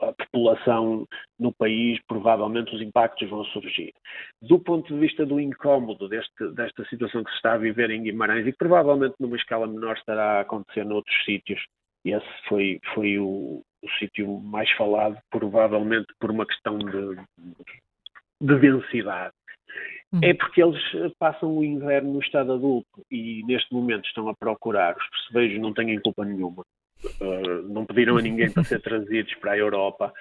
a, população no país, provavelmente os impactos vão surgir. Do ponto de vista do incómodo deste, desta situação que se está a viver em Guimarães e que provavelmente numa escala menor estará a acontecer noutros sítios, esse foi, foi o, o sítio mais falado, provavelmente por uma questão de, de densidade é uhum. porque eles passam o inverno no estado adulto e neste momento estão a procurar, os percevejos não têm culpa nenhuma, uh, não pediram a ninguém para ser trazidos para a Europa,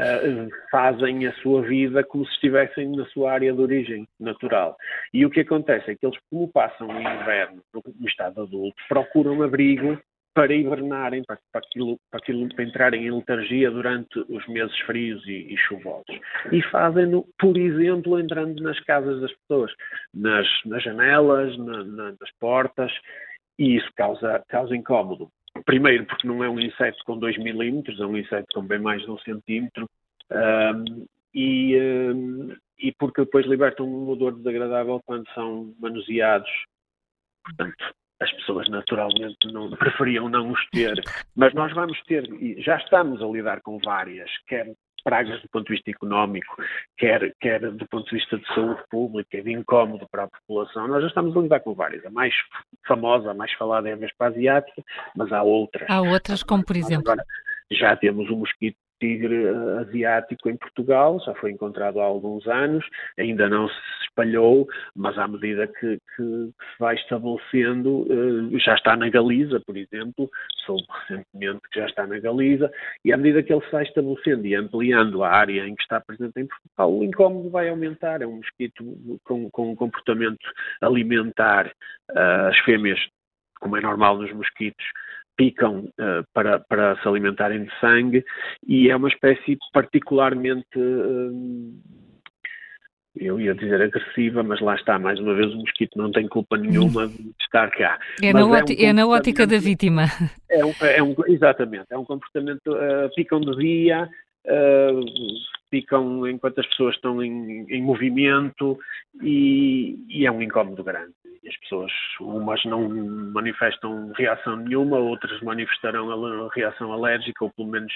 uh, fazem a sua vida como se estivessem na sua área de origem natural. E o que acontece é que eles, como passam o inverno no estado adulto, procuram abrigo para hibernarem, para, para, aquilo, para, aquilo, para entrarem em letargia durante os meses frios e, e chuvosos. E fazem-no, por exemplo, entrando nas casas das pessoas, nas, nas janelas, na, na, nas portas, e isso causa, causa incómodo. Primeiro, porque não é um inseto com 2 milímetros, é um inseto com bem mais de um centímetro, um, e, um, e porque depois libertam um odor desagradável quando são manuseados. Portanto, as pessoas naturalmente não, preferiam não os ter, mas nós vamos ter, e já estamos a lidar com várias, quer pragas do ponto de vista económico, quer, quer do ponto de vista de saúde pública, de incómodo para a população, nós já estamos a lidar com várias. A mais famosa, a mais falada é a Vespa Asiática, mas há outras. Há outras, como por exemplo? Agora, já temos o mosquito tigre eh, asiático em Portugal, já foi encontrado há alguns anos, ainda não se espalhou, mas à medida que, que, se vai estabelecendo, eh, já está na Galiza, por exemplo, soube recentemente que já está na Galiza, e à medida que ele se vai estabelecendo e ampliando a área em que está presente em Portugal, o incómodo vai aumentar. É um mosquito com, com um comportamento alimentar. Eh, as fêmeas, como é normal nos mosquitos, picam uh, para, para se alimentarem de sangue e é uma espécie particularmente, uh, eu ia dizer agressiva, mas lá está, mais uma vez o mosquito não tem culpa nenhuma de estar cá. É, na, é, um é na, ótica da vítima. É um, é um, exatamente, é um comportamento, uh, picam de dia, ficam enquanto as pessoas estão em, em movimento e, e, é um incómodo grande. As pessoas, umas não manifestam reação nenhuma, outras manifestarão a reação alérgica ou pelo menos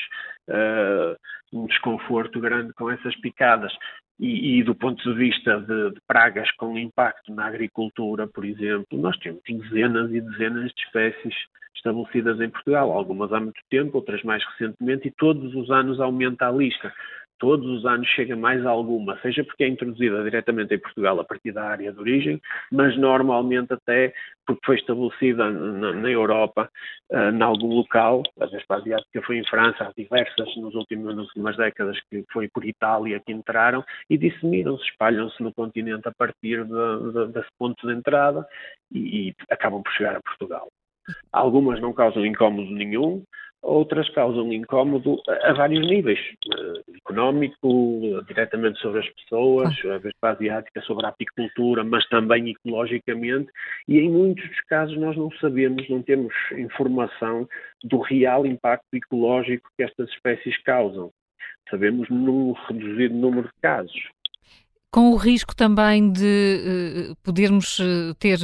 uh, um desconforto grande com essas picadas. E, e, do ponto de vista de, de, pragas com impacto na agricultura, por exemplo, nós temos dezenas e dezenas de espécies estabelecidas em Portugal, algumas há muito tempo, outras mais recentemente, e todos os anos aumenta a lista todos os anos chega mais alguma, seja porque é introduzida diretamente em Portugal a partir da área de origem, mas normalmente até porque foi estabelecida na, na Europa, uh, em algum local, a Vespa Asiática foi em França, há diversas nos últimos, nas últimas décadas que foi por Itália que entraram e disseminam-se, espalham-se no continente a partir de, de, desse ponto de entrada e, e acabam por chegar a Portugal. Algumas não causam incómodo nenhum, outras causam incómodo a, vários níveis, uh, económico, diretamente sobre as pessoas, a Vespa asiática sobre a apicultura, mas também ecologicamente, e em muitos dos casos nós não sabemos, não temos informação do real impacto ecológico que estas espécies causam. Sabemos num reduzido número de casos. Com o risco também de uh, podermos uh, ter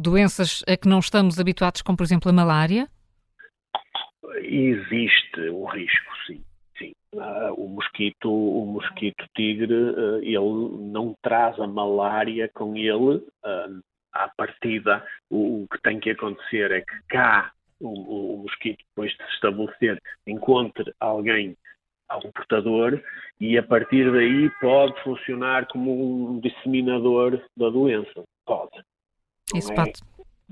doenças a que não estamos habituados, como por exemplo a malária? Existe o risco, sim. sim. Uh, o mosquito, o mosquito tigre, uh, ele não traz a malária com ele. Uh, à partida, o, o, que tem que acontecer é que cá o, o mosquito, depois de se estabelecer, encontre alguém algum portador e a partir daí pode funcionar como um disseminador da doença. Pode. Isso pode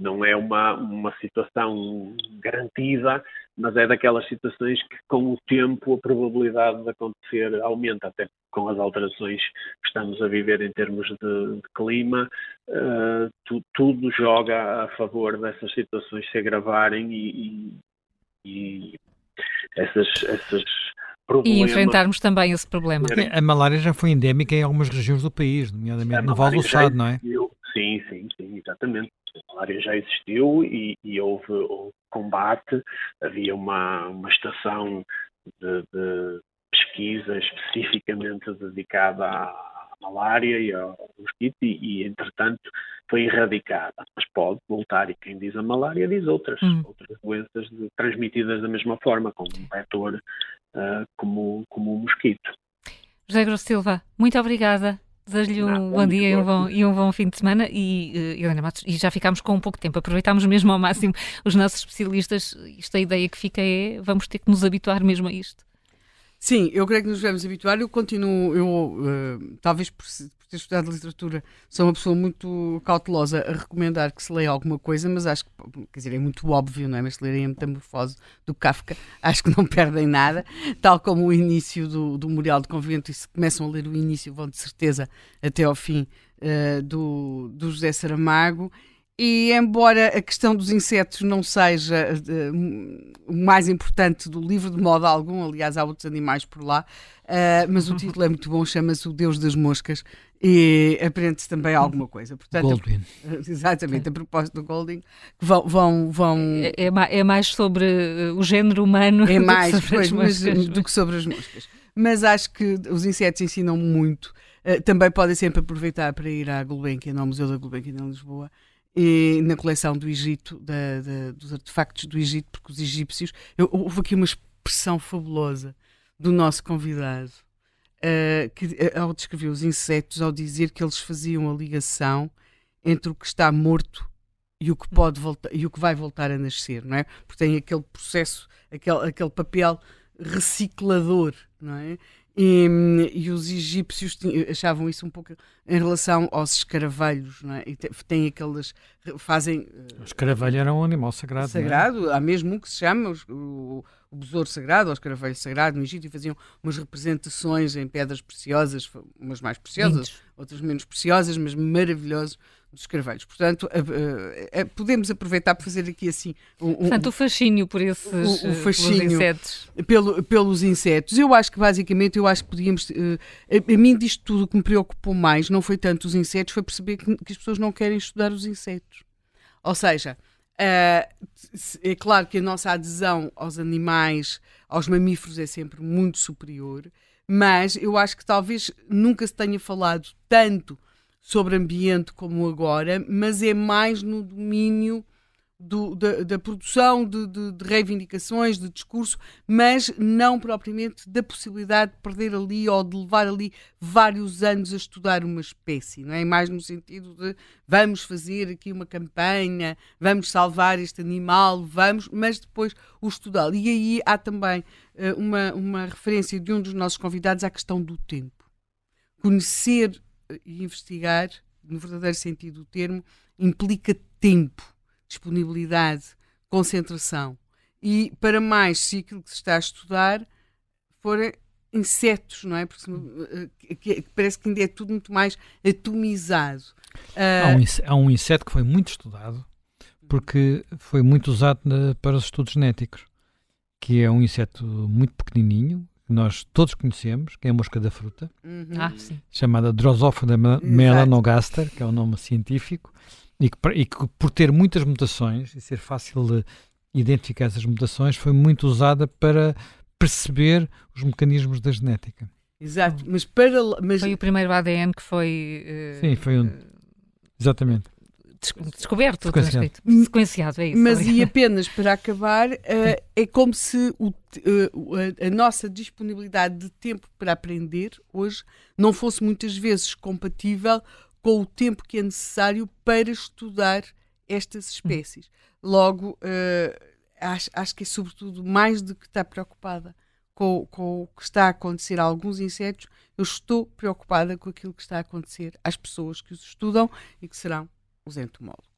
não é uma, uma situação garantida, mas é daquelas situações que com o tempo a probabilidade de acontecer aumenta, até com as alterações que estamos a viver em termos de, de clima, uh, tu, tudo joga a favor dessas situações se agravarem e, e, e essas, essas e enfrentarmos também esse problema. A malária já foi endémica em algumas regiões do país, nomeadamente no Val do Sado, não é? Sim, sim, sim, exatamente a malária já existiu e, e houve, houve, combate, havia uma, uma estação de, de pesquisa especificamente dedicada à malária e ao mosquito e, e, entretanto, foi erradicada. Mas pode voltar e quem diz a malária diz outras, hum. outras doenças de, transmitidas da mesma forma, com um vetor uh, como, como o mosquito. José Grosso Silva, muito obrigada. Desejo-lhe um bom dia e um bom, e um bom, fim de semana. E, uh, Helena Matos, e já ficámos com um pouco de tempo. Aproveitámos mesmo ao máximo os nossos especialistas. Isto a ideia que fica é vamos ter que nos habituar mesmo a isto. Sim, eu creio que nos devemos habituar. Eu continuo, eu uh, talvez por, por, ter estudado literatura, sou uma pessoa muito cautelosa a recomendar que se leia alguma coisa, mas acho que, quer dizer, é muito óbvio, não é? Mas se lerem a Metamorfose do Kafka, acho que não perdem nada, tal como o início do, do Memorial de Convento, e se começam a ler o início, vão de certeza até ao fim uh, do, do José Saramago. E embora a questão dos insetos não seja uh, o mais importante do livro, de modo algum, aliás, há outros animais por lá, uh, mas o título é muito bom, chama-se O Deus das Moscas e aprende-se também alguma coisa. Portanto, Goldwyn. Exatamente, a propósito do Golding, vão. vão, vão... É, é, é, mais sobre o género humano é mais, do, que pois, mas, do que sobre as moscas. Mas acho que os insetos ensinam muito. Uh, também podem sempre aproveitar para ir à Gulbenkian, ao Museu da Gulbenkian em Lisboa, e na coleção do Egito, da, da, dos artefactos do Egito, porque os egípcios. Eu, houve aqui uma expressão fabulosa do nosso convidado, uh, que, uh, ao descrever os insetos, ao dizer que eles faziam a ligação entre o que está morto e o que pode voltar e o que vai voltar a nascer, não é? Porque tem aquele processo, aquele, aquele papel reciclador, não é? E, e, os egípcios achavam isso um pouco em relação aos escaravelhos, não é? E têm aquelas. fazem. O escaravelho era um animal sagrado. É? Sagrado, é? há mesmo um que se chama o, o besouro sagrado, ou escaravelho sagrado no Egito, e faziam umas representações em pedras preciosas, umas mais preciosas, outras menos preciosas, mas maravilhosas dos carvalhos. Portanto, podemos aproveitar para fazer aqui assim um, Portanto, o fascínio por esses o, o fascínio insetos. Pelo, pelos insetos. Eu acho que basicamente eu acho que podíamos. a, a mim disto tudo que me preocupou mais não foi tanto os insetos, foi perceber que, que as pessoas não querem estudar os insetos. Ou seja, é claro que a nossa adesão aos animais, aos mamíferos, é sempre muito superior, mas eu acho que talvez nunca se tenha falado tanto sobre ambiente como agora, mas é mais no domínio do, da, da, produção de, de, de, reivindicações, de discurso, mas não propriamente da possibilidade de perder ali ou de levar ali vários anos a estudar uma espécie, não é? Mais no sentido de vamos fazer aqui uma campanha, vamos salvar este animal, vamos, mas depois o estudar. E aí há também uh, uma, uma referência de um dos nossos convidados à questão do tempo. Conhecer e investigar, no verdadeiro sentido do termo, implica tempo, disponibilidade, concentração. E para mais, se aquilo que se está a estudar for insetos, não é? Porque uh, parece que ainda é tudo muito mais atomizado. Uh... Há, um, há, um, inseto que foi muito estudado porque foi muito usado para os estudos genéticos, que é um inseto muito pequenininho, que nós todos conhecemos, que é a mosca da fruta, uhum. ah, chamada Drosophila melanogaster, que é o nome científico, e que, e que, por ter muitas mutações e ser fácil de identificar essas mutações, foi muito usada para perceber os mecanismos da genética. Exato, mas para... Mas... Foi o primeiro ADN que foi... Uh, Sim, foi um... Uh, exatamente descoberto, sequenciado. sequenciado, é isso. Mas e apenas para acabar, uh, é como se o, uh, a nossa disponibilidade de tempo para aprender hoje não fosse muitas vezes compatível com o tempo que é necessário para estudar estas espécies. Logo, uh, acho, acho que é sobretudo mais do que estar preocupada com, com, o que está a acontecer a alguns insetos, eu estou preocupada com aquilo que está a acontecer às pessoas que os estudam e que serão os entomólogos.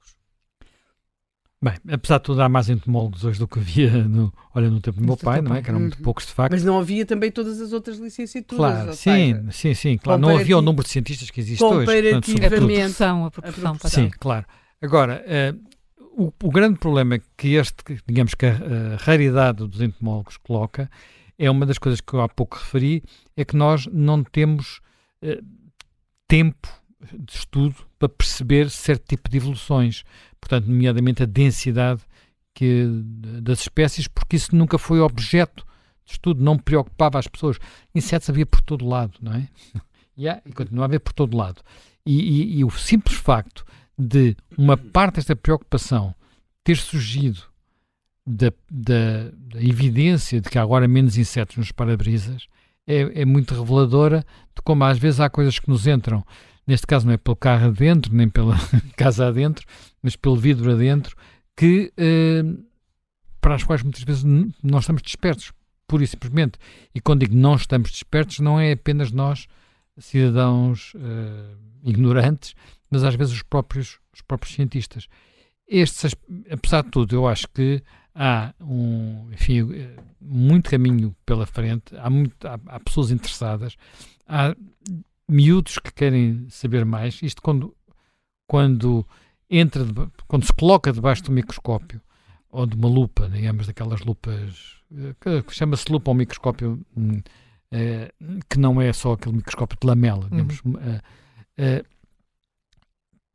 Bem, apesar de tudo, há mais entomólogos hoje do que havia no, olha, no tempo do meu pai, não é? Que eram muito uhum. poucos de facto. Mas não havia também todas as outras licenciaturas. Claro, sim, seja, sim, sim, claro. Não havia o número de cientistas que existe hoje. Portanto, a produção, a produção. A sim, claro. Agora, uh, o, o, grande problema que este, digamos que a, a raridade dos entomólogos coloca, é uma das coisas que eu há pouco referi, é que nós não temos uh, tempo de estudo para perceber certo tipo de evoluções, portanto, nomeadamente a densidade que, das espécies, porque isso nunca foi objeto de estudo, não preocupava as pessoas. Insetos havia por todo lado, não é? E, e continua a haver por todo lado. E, e, e o simples facto de uma parte desta preocupação ter surgido da, da, da, evidência de que há agora menos insetos nos para-brisas é, é, muito reveladora de como às vezes há coisas que nos entram neste caso não é pelo carro adentro, nem pela casa adentro, mas pelo vidro adentro, que, eh, para as quais muitas vezes nós estamos despertos, pura e simplesmente. E quando digo não estamos despertos, não é apenas nós cidadãos uh, ignorantes, mas às vezes os próprios, os próprios cientistas. Estes, apesar de tudo, eu acho que há um, enfim, muito caminho pela frente, há, muito, há, há pessoas interessadas, há miúdos que querem saber mais. Isto quando, quando entra, quando se coloca debaixo do microscópio ou de uma lupa, digamos, daquelas lupas eh, que chama-se lupa ou microscópio hum, eh, que não é só aquele microscópio de lamela, digamos, uhum. uh,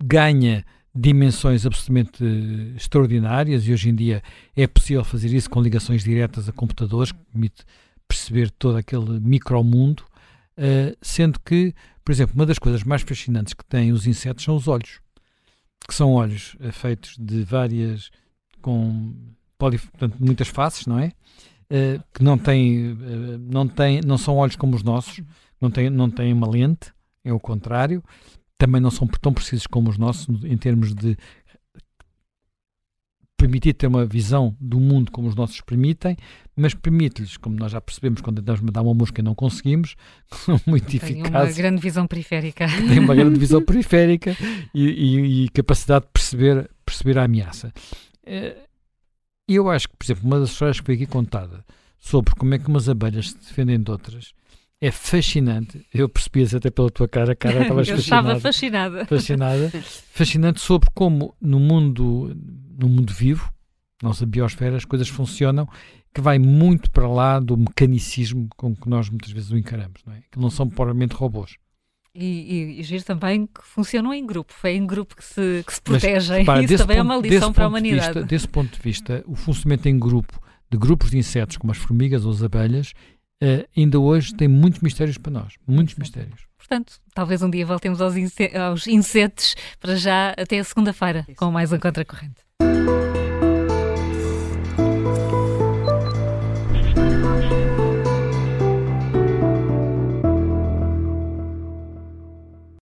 ganha dimensões absolutamente extraordinárias e hoje em dia é possível fazer isso com ligações diretas a computadores, que permite perceber todo aquele micromundo, uh, sendo que, por exemplo, uma das coisas mais fascinantes que têm os insetos são os olhos, que são olhos uh, feitos de várias, com portanto, muitas faces, não é? Uh, que não têm, não, têm, não são olhos como os nossos, não têm, não têm uma lente, é o contrário, também não são tão precisos como os nossos em termos de permitir ter uma visão do mundo como os nossos permitem, mas permite-lhes, como nós já percebemos quando tentamos mandar uma mosca e não conseguimos, são muito Tem eficazes. Tem uma grande visão periférica. Tem uma grande visão periférica e, e, e, capacidade de perceber, perceber a ameaça. Eh, eu acho que, por exemplo, uma das histórias que foi aqui contada sobre como é que umas abelhas se defendem de outras é fascinante. Eu percebi até pela tua cara, cara, estavas Eu estava fascinada. Fascinada. Fascinante sobre como no mundo, no mundo vivo, nossa biosfera, as coisas funcionam, que vai muito para lá do mecanicismo com que nós muitas vezes o encaramos, não é? Que não são puramente robôs. E, e, e giro também que funcionam em grupo, é em grupo que se, que se protegem. Mas, Isso também ponto, é uma lição para a humanidade. De vista, desse ponto de vista, o funcionamento em grupo de grupos de insetos como as formigas ou as abelhas uh, ainda hoje tem muitos mistérios para nós. Muitos Sim. mistérios. Portanto, talvez um dia voltemos aos, aos insetos para já até a segunda-feira com mais um Contracorrente.